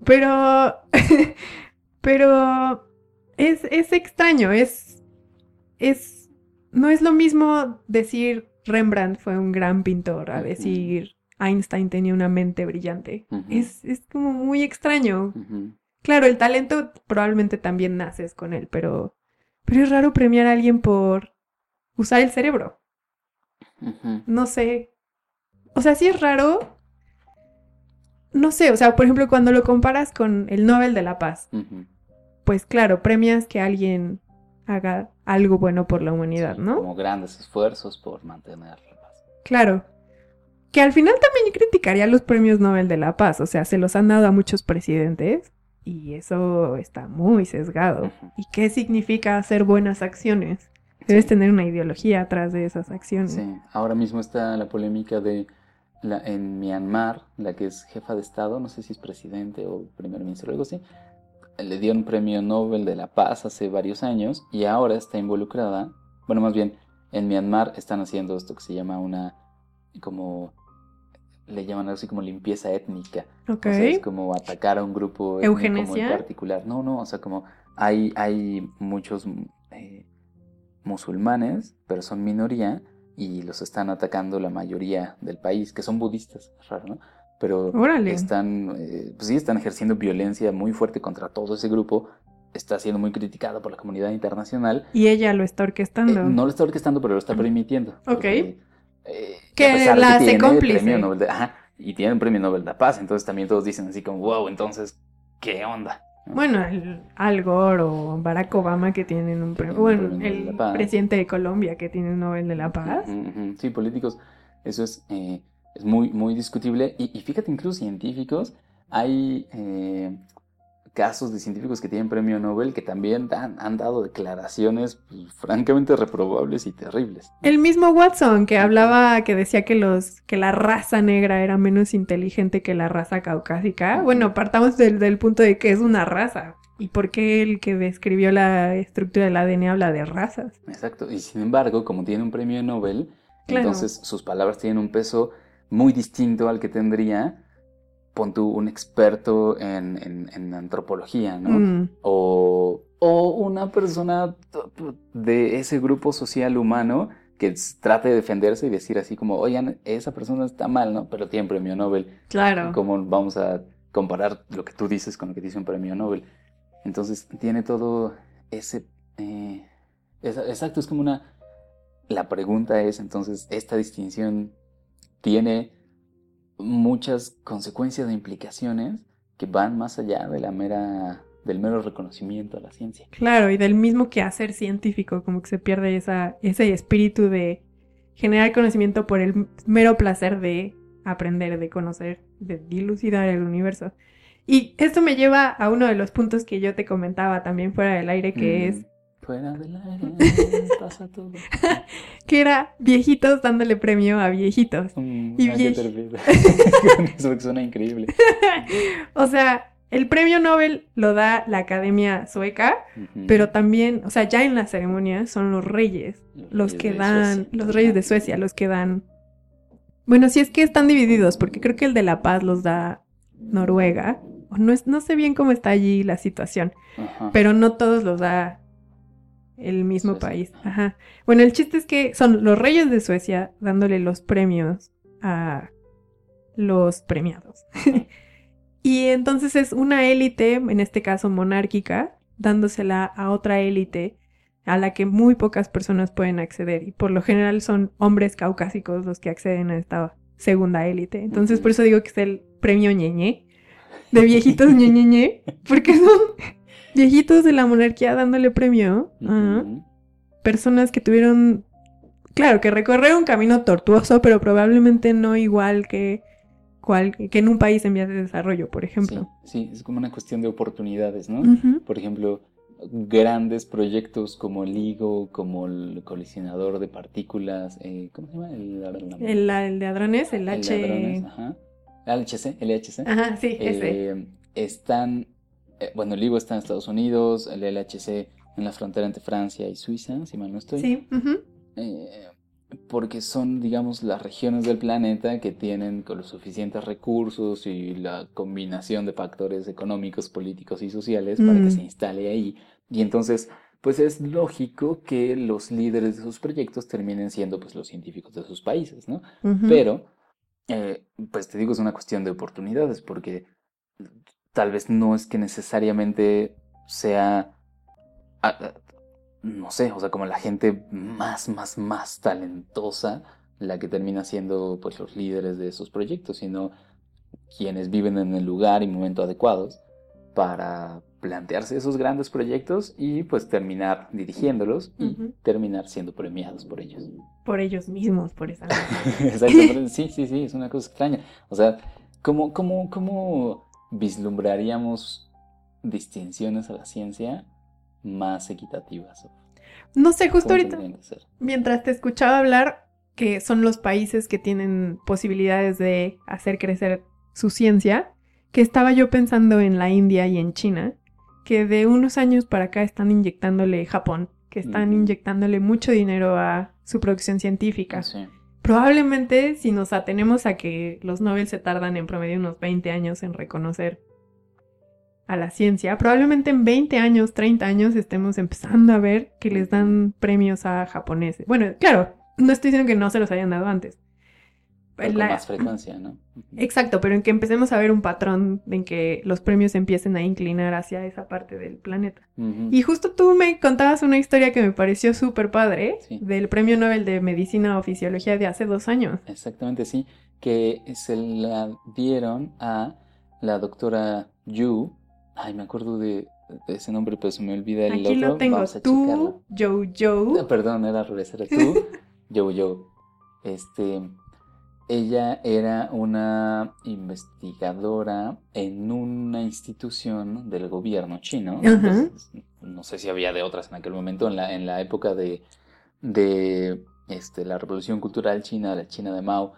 Pero, pero es, es extraño, es, es, no es lo mismo decir Rembrandt fue un gran pintor a decir Einstein tenía una mente brillante. Es, es como muy extraño. Claro, el talento probablemente también naces con él, pero, pero es raro premiar a alguien por usar el cerebro. No sé. O sea, sí es raro. No sé, o sea, por ejemplo, cuando lo comparas con el Nobel de la Paz. Pues claro, premias que alguien haga algo bueno por la humanidad, Sí, ¿no? Como grandes esfuerzos por mantener la paz. Claro. Que al final también criticaría los premios Nobel de la Paz, o sea, se los han dado a muchos presidentes y eso está muy sesgado. ¿Y qué significa hacer buenas acciones? Debes Sí. tener una ideología atrás de esas acciones. Sí, ahora mismo está la polémica de la- en Myanmar, la que es jefa de Estado, no sé si es presidente o primer ministro o algo así, le dio un premio Nobel de la Paz hace varios años y ahora está involucrada, bueno, más bien, en Myanmar están haciendo esto que se llama una, como, le llaman así como limpieza étnica. Ok. O sea, es como atacar a un grupo étnico muy ¿Eugenesia? particular. No, no, o sea, como hay, hay muchos eh, musulmanes, pero son minoría y los están atacando la mayoría del país, que son budistas, es raro, ¿no? Pero Órale. están, eh, pues sí, están ejerciendo violencia muy fuerte contra todo ese grupo. Está siendo muy criticado por la comunidad internacional. Y ella lo está Eh, orquestando. no lo está orquestando, pero lo está permitiendo. Ok. porque, eh, Que de la hace el cómplice. de- ajá, y tiene un premio Nobel de la Paz, entonces también todos dicen así como, wow, entonces, ¿qué onda? ¿No? Bueno, el Al Gore o Barack Obama que tienen un premio. Bueno, premio de el la Paz. presidente de Colombia que tiene un Nobel de la Paz. Sí, políticos, eso es, eh, es muy, muy discutible. Y, y fíjate, incluso científicos, hay eh, casos de científicos que tienen premio Nobel que también dan- han dado declaraciones pues, francamente reprobables y terribles. El mismo Watson que hablaba, que decía que los, que la raza negra era menos inteligente que la raza caucásica. Bueno, partamos del, del punto de que es una raza. ¿Y por qué el que describió la estructura del ADN habla de razas? Exacto. Y sin embargo, como tiene un premio Nobel, Claro. entonces sus palabras tienen un peso muy distinto al que tendría, pon tú, un experto en, en- en antropología, ¿no? Mm, O, o una persona de ese grupo social humano que trate de defenderse y decir así como, oigan, esa persona está mal, ¿no? Pero tiene premio Nobel. claro. ¿Cómo vamos a comparar lo que tú dices con lo que dice un premio Nobel? Entonces tiene todo ese... eh, es- exacto, es como una... La pregunta es entonces, ¿esta distinción tiene muchas consecuencias e implicaciones que van más allá de la mera, del mero reconocimiento a la ciencia? Claro, y del mismo quehacer científico, como que se pierde esa, ese espíritu de generar conocimiento por el mero placer de aprender, de conocer, de dilucidar el universo. Y esto me lleva a uno de los puntos que yo te comentaba también fuera del aire, que Mm, es Fuera del aire pasa todo. que era viejitos dándole premio a viejitos. Mm, Y ay. Eso suena increíble. O sea, el premio Nobel lo da la Academia Sueca, pero también, o sea, ya en la ceremonia son los reyes los que dan, los reyes de Suecia, los que dan. Bueno, si es que están divididos, porque creo que el de La Paz los da Noruega. No, es, no sé bien cómo está allí la situación, pero no todos los da el mismo Suecia. país. Ajá. Bueno, el chiste es que son los reyes de Suecia dándole los premios a los premiados. y entonces es una élite, en este caso monárquica, dándosela a otra élite a la que muy pocas personas pueden acceder. Y por lo general son hombres caucásicos los que acceden a esta segunda élite. Entonces por eso digo que es el premio ñeñe, de viejitos ñeñeñe, porque son viejitos de la monarquía dándole premio personas que tuvieron, claro, que recorrieron un camino tortuoso, pero probablemente no igual que, cual, que en un país en vías de desarrollo, por ejemplo. Sí, sí, es como una cuestión de oportunidades, ¿no? Por ejemplo, grandes proyectos como el LIGO, como el colisionador de partículas, eh, ¿cómo se llama? El, El, el de hadrones, el el H. hadrones, ajá. LHC, LHC. Ajá, sí, ese. Eh, están, eh, bueno, el LIGO está en Estados Unidos, el LHC en la frontera entre Francia y Suiza, si mal no estoy. Sí. Eh, porque son, digamos, las regiones del planeta que tienen con los suficientes recursos y la combinación de factores económicos, políticos y sociales para Mm. que se instale ahí. Y entonces, pues es lógico que los líderes de sus proyectos terminen siendo pues los científicos de sus países, ¿no? Pero, eh, pues te digo, es una cuestión de oportunidades, porque tal vez no es que necesariamente sea, no sé, o sea, como la gente más, más, más talentosa la que termina siendo pues los líderes de esos proyectos, sino quienes viven en el lugar y momento adecuados para plantearse esos grandes proyectos y pues terminar dirigiéndolos y terminar siendo premiados por ellos. Por ellos mismos, por esa. Exacto, sí, sí, sí, es una cosa extraña. O sea, ¿cómo, cómo, cómo vislumbraríamos distinciones a la ciencia más equitativas? No sé, justo ¿Cómo ahorita, mientras te escuchaba hablar, que son los países que tienen posibilidades de hacer crecer su ciencia, que estaba yo pensando en la India y en China, que de unos años para acá están inyectándole Japón, que están inyectándole mucho dinero a su producción científica. Sí. Probablemente si nos atenemos a que los Nobel se tardan en promedio unos 20 años en reconocer a la ciencia, probablemente en 20 años, 30 años estemos empezando a ver que les dan premios a japoneses. Bueno, claro, no estoy diciendo que no se los hayan dado antes. Con La- más frecuencia, ¿no? Exacto, pero en que empecemos a ver un patrón en que los premios empiecen a inclinar hacia esa parte del planeta. Y justo tú me contabas una historia que me pareció súper padre Sí. del Premio Nobel de Medicina o Fisiología de hace dos años. Exactamente, sí. Que se la dieron a la doctora Yu. Ay, me acuerdo de, de ese nombre, pero se me olvida el Aquí otro. lo tengo. A. Tú, Joe Joe. Ah, Perdón, era revés, era tú. Yo, yo. Este. Ella era una investigadora en una institución del gobierno chino. Entonces, no sé si había de otras en aquel momento, en la, en la época de, de este, la Revolución Cultural China, la China de Mao,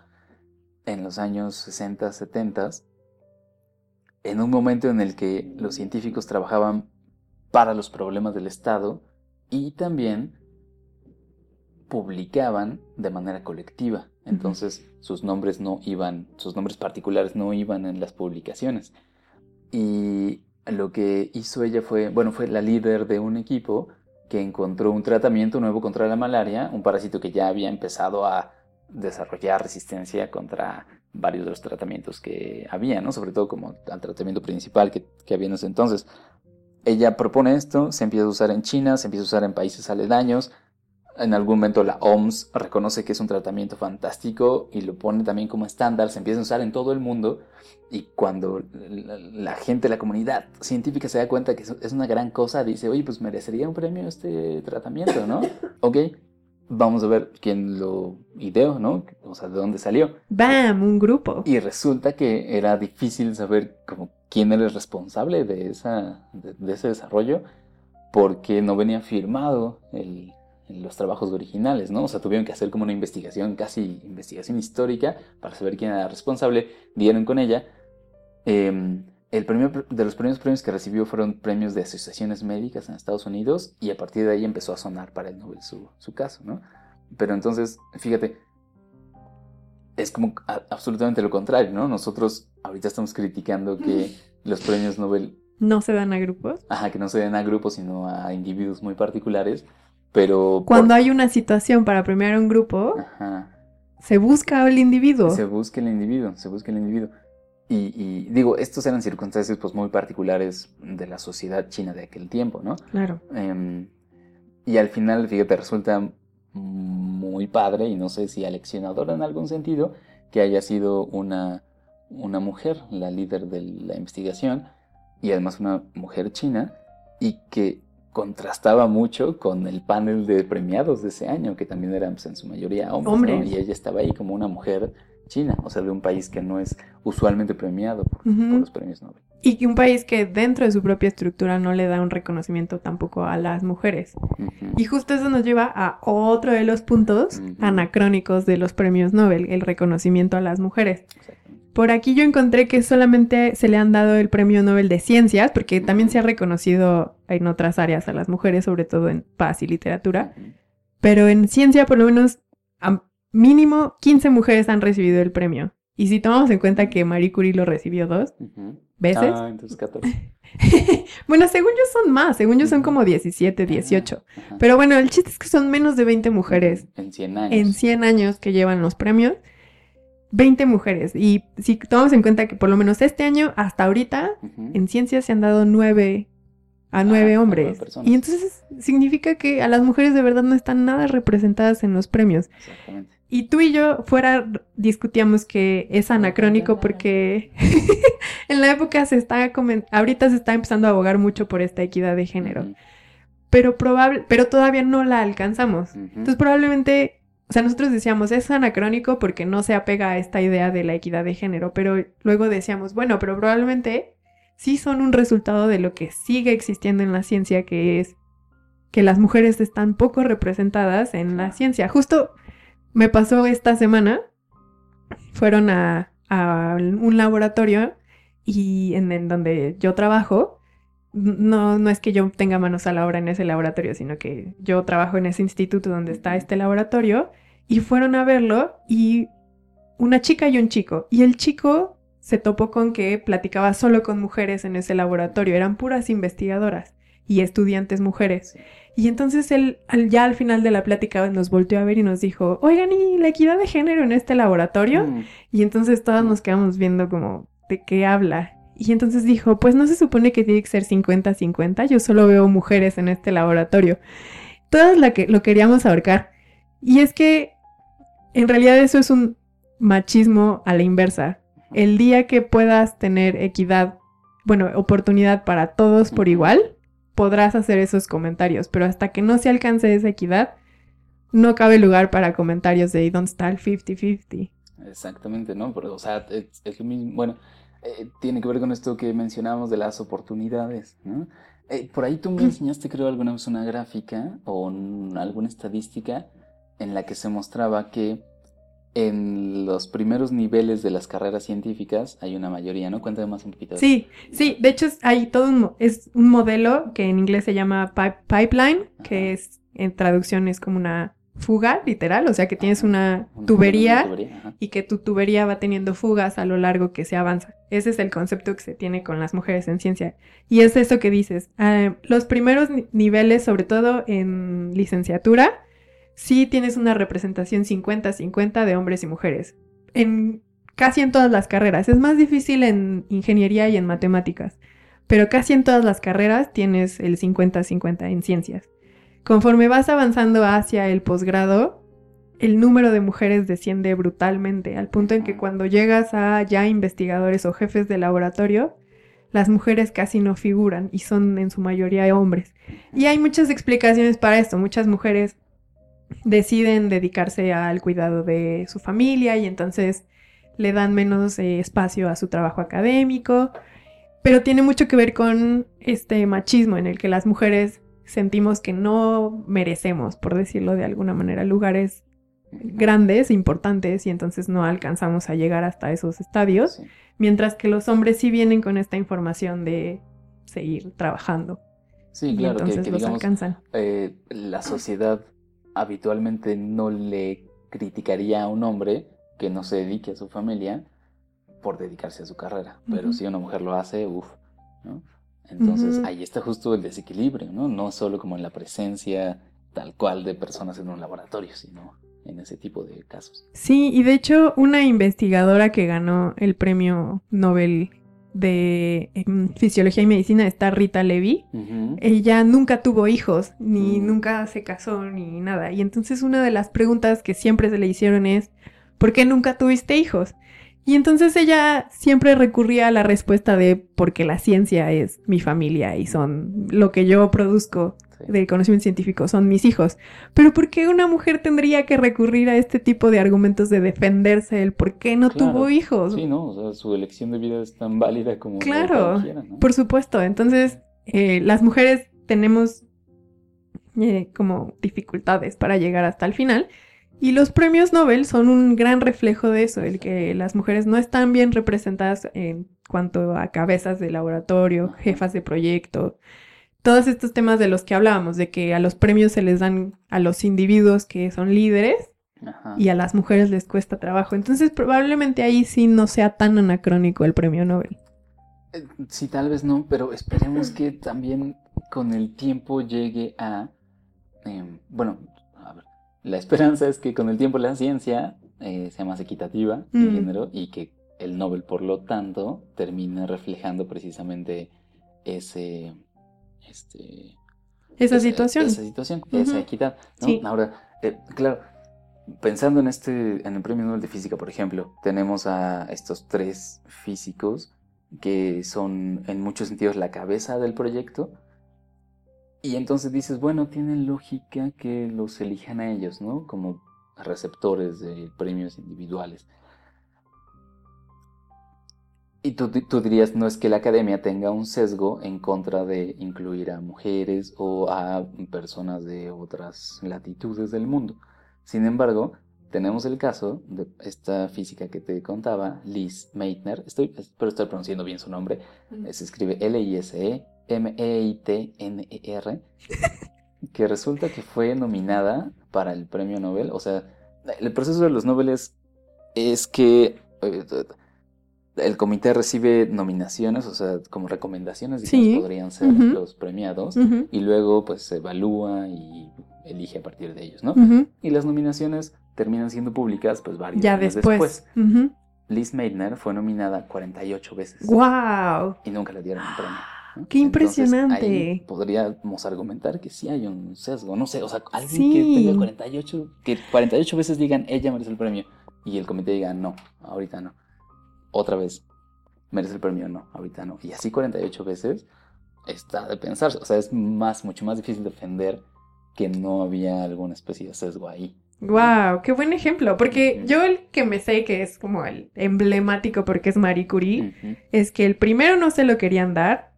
en los años 60, 70, en un momento en el que los científicos trabajaban para los problemas del Estado y también publicaban de manera colectiva. Entonces sus nombres no iban, sus nombres particulares no iban en las publicaciones. Y lo que hizo ella fue, bueno, fue la líder de un equipo que encontró un tratamiento nuevo contra la malaria, un parásito que ya había empezado a desarrollar resistencia contra varios de los tratamientos que había, ¿no? Sobre todo como al tratamiento principal que, que había en ese entonces. Ella propone esto, se empieza a usar en China, se empieza a usar en países aledaños. En algún momento la OMS reconoce que es un tratamiento fantástico y lo pone también como estándar, se empieza a usar en todo el mundo y cuando la, gente, la comunidad científica se da cuenta que es- una gran cosa, dice, oye, pues merecería un premio este tratamiento, ¿no? ok, vamos a ver quién lo ideó, ¿no? O sea, de dónde salió. ¡Bam! Un grupo. Y resulta que era difícil saber como quién era el responsable de, esa, de, de ese desarrollo porque no venía firmado el, los trabajos originales, ¿no? O sea, tuvieron que hacer como una investigación, casi investigación histórica, para saber quién era responsable. Dieron con ella. Eh, el premio, de los primeros premios que recibió fueron premios de asociaciones médicas en Estados Unidos y a partir de ahí empezó a sonar para el Nobel su, su caso, ¿no? Pero entonces, fíjate, es como a- absolutamente lo contrario, ¿no? Nosotros ahorita estamos criticando que los premios Nobel, No se dan a grupos. ajá, que no se den a grupos, sino a individuos muy particulares, pero... por- Cuando hay una situación para premiar a un grupo, Ajá, se busca al individuo. se busca el individuo, se busca el individuo. Y, y digo, estos eran circunstancias pues muy particulares de la sociedad china de aquel tiempo, ¿no? Claro. Em, y al final, fíjate, resulta muy padre y no sé si aleccionador en algún sentido que haya sido una, una mujer la líder de la investigación y además una mujer china y que contrastaba mucho con el panel de premiados de ese año que también eran pues, en su mayoría hombres, y ella estaba ahí como una mujer china, o sea, de un país que no es usualmente premiado por, los premios Nobel. Y que un país que dentro de su propia estructura no le da un reconocimiento tampoco a las mujeres. Y justo eso nos lleva a otro de los puntos anacrónicos de los premios Nobel, el reconocimiento a las mujeres. Por aquí yo encontré que solamente se le han dado el premio Nobel de Ciencias, porque también se ha reconocido en otras áreas a las mujeres, sobre todo en paz y literatura. Pero en ciencia, por lo menos, a mínimo 15 mujeres han recibido el premio. Y si tomamos en cuenta que Marie Curie lo recibió dos veces, Ah, entonces 14. bueno, según yo son más, según yo son como 17, 18. Ajá. Pero bueno, el chiste es que son menos de 20 mujeres En 100 años. en 100 años que llevan los premios. 20 mujeres. Y si tomamos en cuenta que por lo menos este año, hasta ahorita, en ciencias se han dado 9 a Ah, 9 a nueve hombres. Y entonces significa que a las mujeres de verdad no están nada representadas en los premios. Exactamente. Y tú y yo fuera discutíamos que es anacrónico porque en la época se está ahorita se está empezando a abogar mucho por esta equidad de género, pero probable, pero todavía no la alcanzamos. Entonces probablemente, o sea, nosotros decíamos es anacrónico porque no se apega a esta idea de la equidad de género, pero luego decíamos, bueno, pero probablemente sí son un resultado de lo que sigue existiendo en la ciencia, que es que las mujeres están poco representadas en la ciencia. Justo me pasó esta semana. Fueron a, un laboratorio y en donde yo trabajo. No, no es que yo tenga manos a la obra en ese laboratorio, sino que yo trabajo en ese instituto donde está este laboratorio. Y fueron a verlo y una chica y un chico. Y el chico se topó con que platicaba solo con mujeres en ese laboratorio. Eran puras investigadoras y estudiantes mujeres. Y entonces él ya al final de la plática nos volteó a ver y nos dijo, oigan, ¿y la equidad de género en este laboratorio? Mm, Y entonces todas nos quedamos viendo como, ¿de qué habla? Y entonces dijo, pues no se supone que tiene que ser 50-50, yo solo veo mujeres en este laboratorio. Todas la que, lo queríamos ahorcar. Y es que en realidad eso es un machismo a la inversa. El día que puedas tener equidad, bueno, oportunidad para todos por igual, podrás hacer esos comentarios, pero hasta que no se alcance esa equidad, no cabe lugar para comentarios de "¿Y ¿dónde está el 50-50? Exactamente, ¿no? Pero, o sea, es, es lo mismo. Bueno, eh, tiene que ver con esto que mencionábamos de las oportunidades, ¿no? Eh, por ahí tú me enseñaste, creo, alguna vez una gráfica o un- alguna estadística en la que se mostraba que en los primeros niveles de las carreras científicas hay una mayoría, ¿no? Cuéntame más un poquito. Sí, sí, de hecho hay todo un, es un modelo que en inglés se llama pi- pipeline, que es en traducción es como una fuga, literal, o sea que tienes una Una tubería y que tu tubería va teniendo fugas a lo largo que se avanza. Ese es el concepto que se tiene con las mujeres en ciencia. Y es eso que dices. ah, los primeros ni- niveles, sobre todo en licenciatura, sí tienes una representación 50-50 de hombres y mujeres. En casi en todas las carreras. Es más difícil en ingeniería y en matemáticas. Pero casi en todas las carreras tienes el 50-50 en ciencias. Conforme vas avanzando hacia el posgrado, el número de mujeres desciende brutalmente, al punto en que cuando llegas a ya investigadores o jefes de laboratorio, las mujeres casi no figuran y son en su mayoría hombres. Y hay muchas explicaciones para esto. Muchas mujeres deciden dedicarse al cuidado de su familia y entonces le dan menos eh, espacio a su trabajo académico. Pero tiene mucho que ver con este machismo en el que las mujeres sentimos que no merecemos, por decirlo de alguna manera, lugares grandes, importantes, y entonces no alcanzamos a llegar hasta esos estadios, Sí. mientras que los hombres sí vienen con esta información de seguir trabajando. Sí, y claro, entonces que los digamos, alcanzan. eh, la sociedad habitualmente no le criticaría a un hombre que no se dedique a su familia por dedicarse a su carrera. Pero si una mujer lo hace, uff, ¿no? Entonces ahí está justo el desequilibrio, ¿no? No solo como en la presencia tal cual de personas en un laboratorio, sino en ese tipo de casos. Sí, y de hecho una investigadora que ganó el premio Nobel de em, Fisiología y Medicina está Rita Levy. Ella nunca tuvo hijos, ni Mm. nunca se casó, ni nada. Y entonces una de las preguntas que siempre se le hicieron es, ¿por qué nunca tuviste hijos? Y entonces ella siempre recurría a la respuesta de, porque la ciencia es mi familia y son lo que yo produzco Sí. de conocimiento científico, son mis hijos. Pero ¿por qué una mujer tendría que recurrir a este tipo de argumentos de defenderse el por qué no Claro. tuvo hijos? Sí, ¿no? O sea, su elección de vida es tan válida como Claro, ¿no? Por supuesto, entonces eh, las mujeres tenemos eh, como dificultades para llegar hasta el final y los premios Nobel son un gran reflejo de eso, el que las mujeres no están bien representadas en cuanto a cabezas de laboratorio, jefas de proyecto, todos estos temas de los que hablábamos, de que a los premios se les dan a los individuos que son líderes Ajá. y a las mujeres les cuesta trabajo. Entonces probablemente ahí sí no sea tan anacrónico el premio Nobel. Eh, Sí, tal vez no, pero esperemos que también con el tiempo llegue a... em, bueno, la esperanza es que con el tiempo la ciencia eh, sea más equitativa en Mm. género y que el Nobel, por lo tanto, termine reflejando precisamente ese... Este, Esa situación. Esa situación, esa equidad. ¿no? Sí. Ahora, eh, claro, pensando en este, en el Premio Nobel de Física, por ejemplo, tenemos a estos tres físicos que son en muchos sentidos la cabeza del proyecto. Y entonces dices, bueno, tiene lógica que los elijan a ellos, ¿no? Como receptores de premios individuales. Y tú, tú dirías, no es que la academia tenga un sesgo en contra de incluir a mujeres o a personas de otras latitudes del mundo. Sin embargo, tenemos el caso de esta física que te contaba, Liz Meitner, estoy, espero estar pronunciando bien su nombre, se escribe L-I-S-E M-E-I-T-N-E-R, que resulta que fue nominada para el premio Nobel. O sea, el proceso de los Nobeles es que eh, el comité recibe nominaciones, o sea, como recomendaciones, digamos, Sí. podrían ser los premiados, y luego pues se evalúa y elige a partir de ellos, ¿no? Y las nominaciones terminan siendo públicas pues varios Ya años después. Liz Meitner fue nominada 48 veces ¡Wow! y nunca le dieron un premio. ¡Qué impresionante! ahí podríamos argumentar que sí hay un sesgo, no sé, o sea, alguien Sí. que tenga 48, que 48 veces digan ella merece el premio y el comité diga no, ahorita no. Otra vez, merece el premio, no, ahorita no. Y así 48 veces está de pensar, o sea, es más, mucho más difícil defender que no había alguna especie de sesgo ahí. ¡Wow! ¡Qué buen ejemplo! Porque yo el que me sé que es como el emblemático porque es Marie Curie, es que el primero no se lo querían dar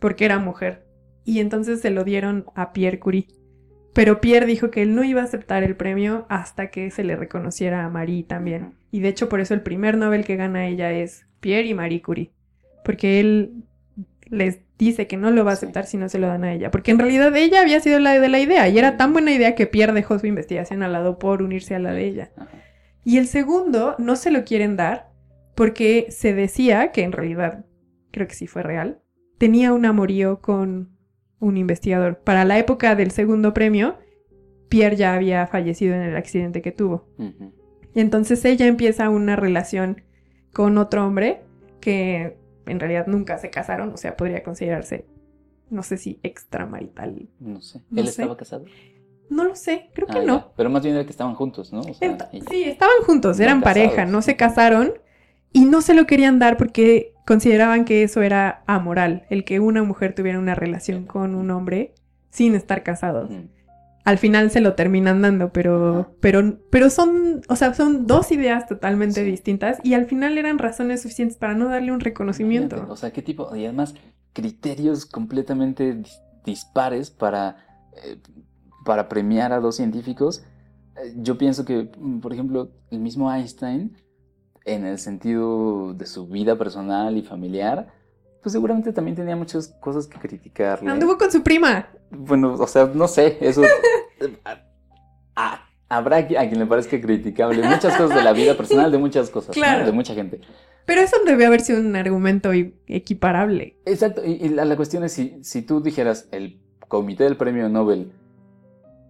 porque era mujer. Y entonces se lo dieron a Pierre Curie. Pero Pierre dijo que él no iba a aceptar el premio hasta que se le reconociera a Marie también. Y de hecho por eso el primer Nobel que gana ella es Pierre y Marie Curie. Porque él les dice que no lo va a Sí. aceptar si no se lo dan a ella. Porque en realidad ella había sido la de la idea. Y era tan buena idea que Pierre dejó su investigación al lado por unirse a la de ella. Y el segundo no se lo quieren dar porque se decía que en realidad, creo que sí fue real, tenía un amorío con un investigador. Para la época del segundo premio, Pierre ya había fallecido en el accidente que tuvo. Ujú. Entonces ella empieza una relación con otro hombre que en realidad nunca se casaron, o sea, podría considerarse, no sé si extramarital. No sé. No ¿Él sé. estaba casado? No lo sé, creo que Ah, no. ya. Pero más bien era que estaban juntos, ¿no? O sea, Ent- y- Sí, estaban juntos, No eran casados. pareja, no se casaron y no se lo querían dar porque consideraban que eso era amoral, el que una mujer tuviera una relación con un hombre sin estar casados. Al final se lo terminan dando, pero, pero, pero son, o sea, son dos ideas totalmente Sí. distintas y al final eran razones suficientes para no darle un reconocimiento. Imagínate, O sea, qué tipo, y además criterios completamente dis- dispares para, eh, para premiar a dos científicos. Eh, Yo pienso que, mm, por ejemplo, el mismo Einstein, en el sentido de su vida personal y familiar, pues seguramente también tenía muchas cosas que criticarle. Anduvo con su prima. Bueno, o sea, no sé, eso... a- a- habrá a quien le parezca criticable muchas cosas de la vida personal de muchas cosas, ¿no? Claro. de mucha gente. Pero eso debe haber sido un argumento equiparable. Exacto, y, y la, la cuestión es si, si tú dijeras, el comité del premio Nobel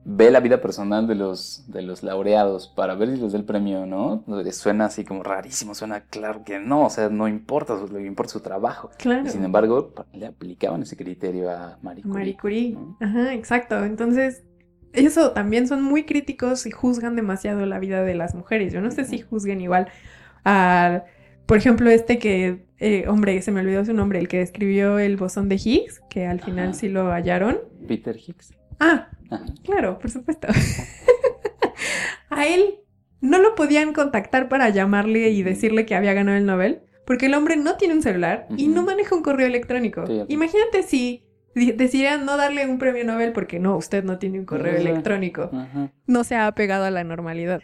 ve la vida personal de los, de los laureados para ver si les da el premio o no, suena así como rarísimo, suena claro que no, o sea, no importa, lo que importa su trabajo. Claro. Y sin embargo, le aplicaban ese criterio a Marie Curie. Marie Curie. ¿no? Ajá, exacto. Entonces, eso también son muy críticos y juzgan demasiado la vida de las mujeres. Yo no sé si juzguen igual a, por ejemplo, este que, eh, hombre, se me olvidó su nombre, el que describió el bosón de Higgs, que al final Ajá. sí lo hallaron. Peter Higgs. Ah, Ajá. claro, por supuesto. a él no lo podían contactar para llamarle y decirle que había ganado el Nobel, porque el hombre no tiene un celular y no maneja un correo electrónico. Imagínate si di- decidieran no darle un premio Nobel porque no, usted no tiene un correo electrónico. No se ha apegado a la normalidad.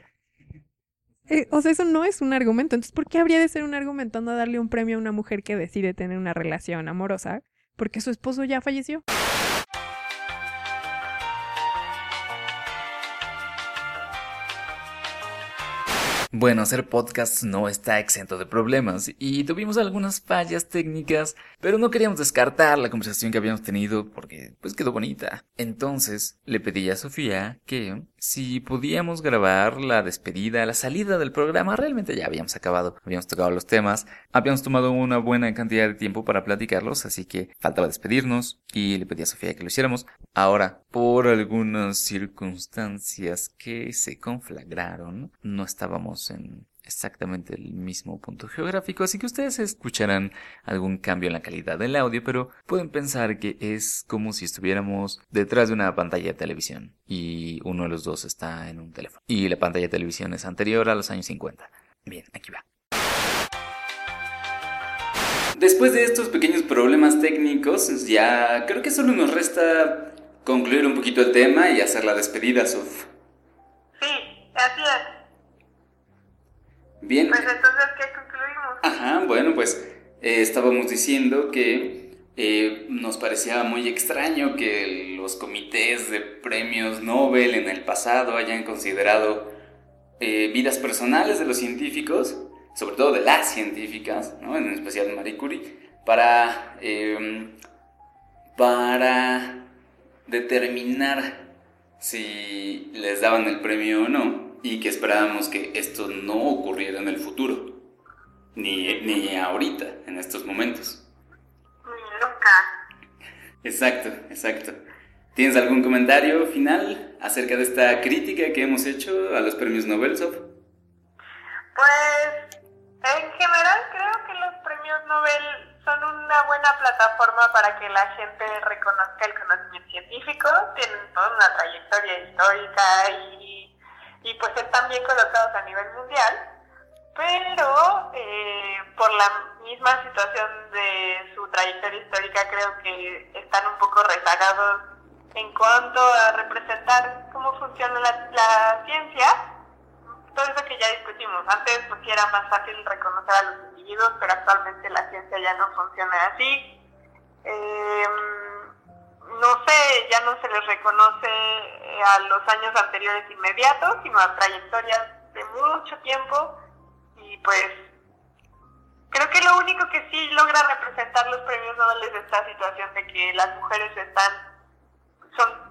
Eh, o sea, eso no es un argumento. Entonces, ¿por qué habría de ser un argumento no darle un premio a una mujer que decide tener una relación amorosa porque su esposo ya falleció? Bueno, hacer podcast no está exento de problemas y tuvimos algunas fallas técnicas, pero no queríamos descartar la conversación que habíamos tenido porque pues quedó bonita. Entonces le pedí a Sofía que si podíamos grabar la despedida, la salida del programa, realmente ya habíamos acabado, habíamos tocado los temas, habíamos tomado una buena cantidad de tiempo para platicarlos, así que faltaba despedirnos y le pedí a Sofía que lo hiciéramos. Ahora, por algunas circunstancias que se conflagraron, no estábamos en exactamente el mismo punto geográfico, así que ustedes escucharán algún cambio en la calidad del audio, pero pueden pensar que es como si estuviéramos detrás de una pantalla de televisión y uno de los dos está en un teléfono. Y la pantalla de televisión es anterior a los años 50. Bien, aquí va. Después de estos pequeños problemas técnicos, ya creo que solo nos resta concluir un poquito el tema y hacer la despedida, Sof. Sí, así. Bien. Pues entonces, ¿qué concluimos? Ajá, bueno, pues eh, estábamos diciendo que eh, nos parecía muy extraño que los comités de premios Nobel en el pasado hayan considerado eh, vidas personales de los científicos, sobre todo de las científicas, ¿no? en especial Marie Curie, para, em, para determinar si les daban el premio o no y que esperábamos que esto no ocurriera en el futuro, ni, ni ahorita, en estos momentos. Nunca. Exacto, exacto. ¿Tienes algún comentario final acerca de esta crítica que hemos hecho a los premios Nobel, Sof? Pues, en general creo que los premios Nobel son una buena plataforma para que la gente reconozca el conocimiento científico, tienen toda una trayectoria histórica y, y pues están bien colocados a nivel mundial, pero eh, por la misma situación de su trayectoria histórica creo que están un poco rezagados en cuanto a representar cómo funciona la, la ciencia, todo eso que ya discutimos. Antes pues era más fácil reconocer a los individuos, pero actualmente la ciencia ya no funciona así. Eh, no sé, ya no se les reconoce a los años anteriores inmediatos, sino a trayectorias de mucho tiempo. Y pues creo que lo único que sí logra representar los premios Nobel es esta situación de que las mujeres están, son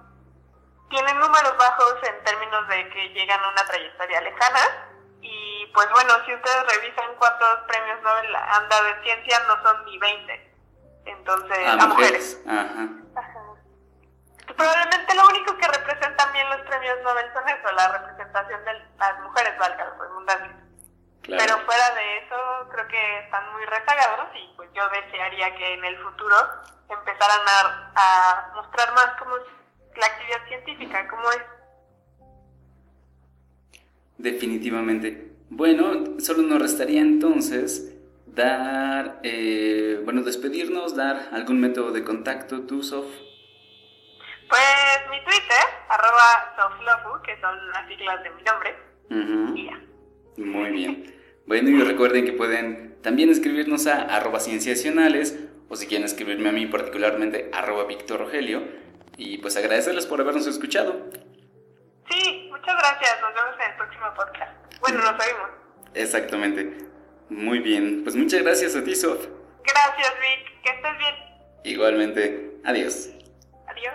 tienen números bajos en términos de que llegan a una trayectoria lejana. Y pues bueno, si ustedes revisan cuántos premios Nobel han dado en ciencia, no son ni 20. Entonces, A a, mujeres. mujeres. Ajá. Probablemente lo único que representan bien los premios Nobel son eso, la representación de las mujeres, valga la redundancia. Claro. Pero fuera de eso, creo que están muy rezagados y pues yo desearía que en el futuro empezaran a, a mostrar más cómo es la actividad científica, cómo es. Definitivamente. Bueno, solo nos restaría entonces dar, eh, bueno, despedirnos, dar algún método de contacto, tú, Sof. Pues mi Twitter, arroba soflofu, que son las siglas de mi nombre, Ujú. y ya. Muy bien. Bueno, y recuerden que pueden también escribirnos a arroba cienciacionales o si quieren escribirme a mí particularmente arroba Víctor Rogelio. Y pues agradecerles por habernos escuchado. Sí, muchas gracias, nos vemos en el próximo podcast. Bueno, nos oímos. Exactamente. Muy bien. Pues muchas gracias a ti, Sof. Gracias, Vic, que estés bien. Igualmente. Adiós. Adiós.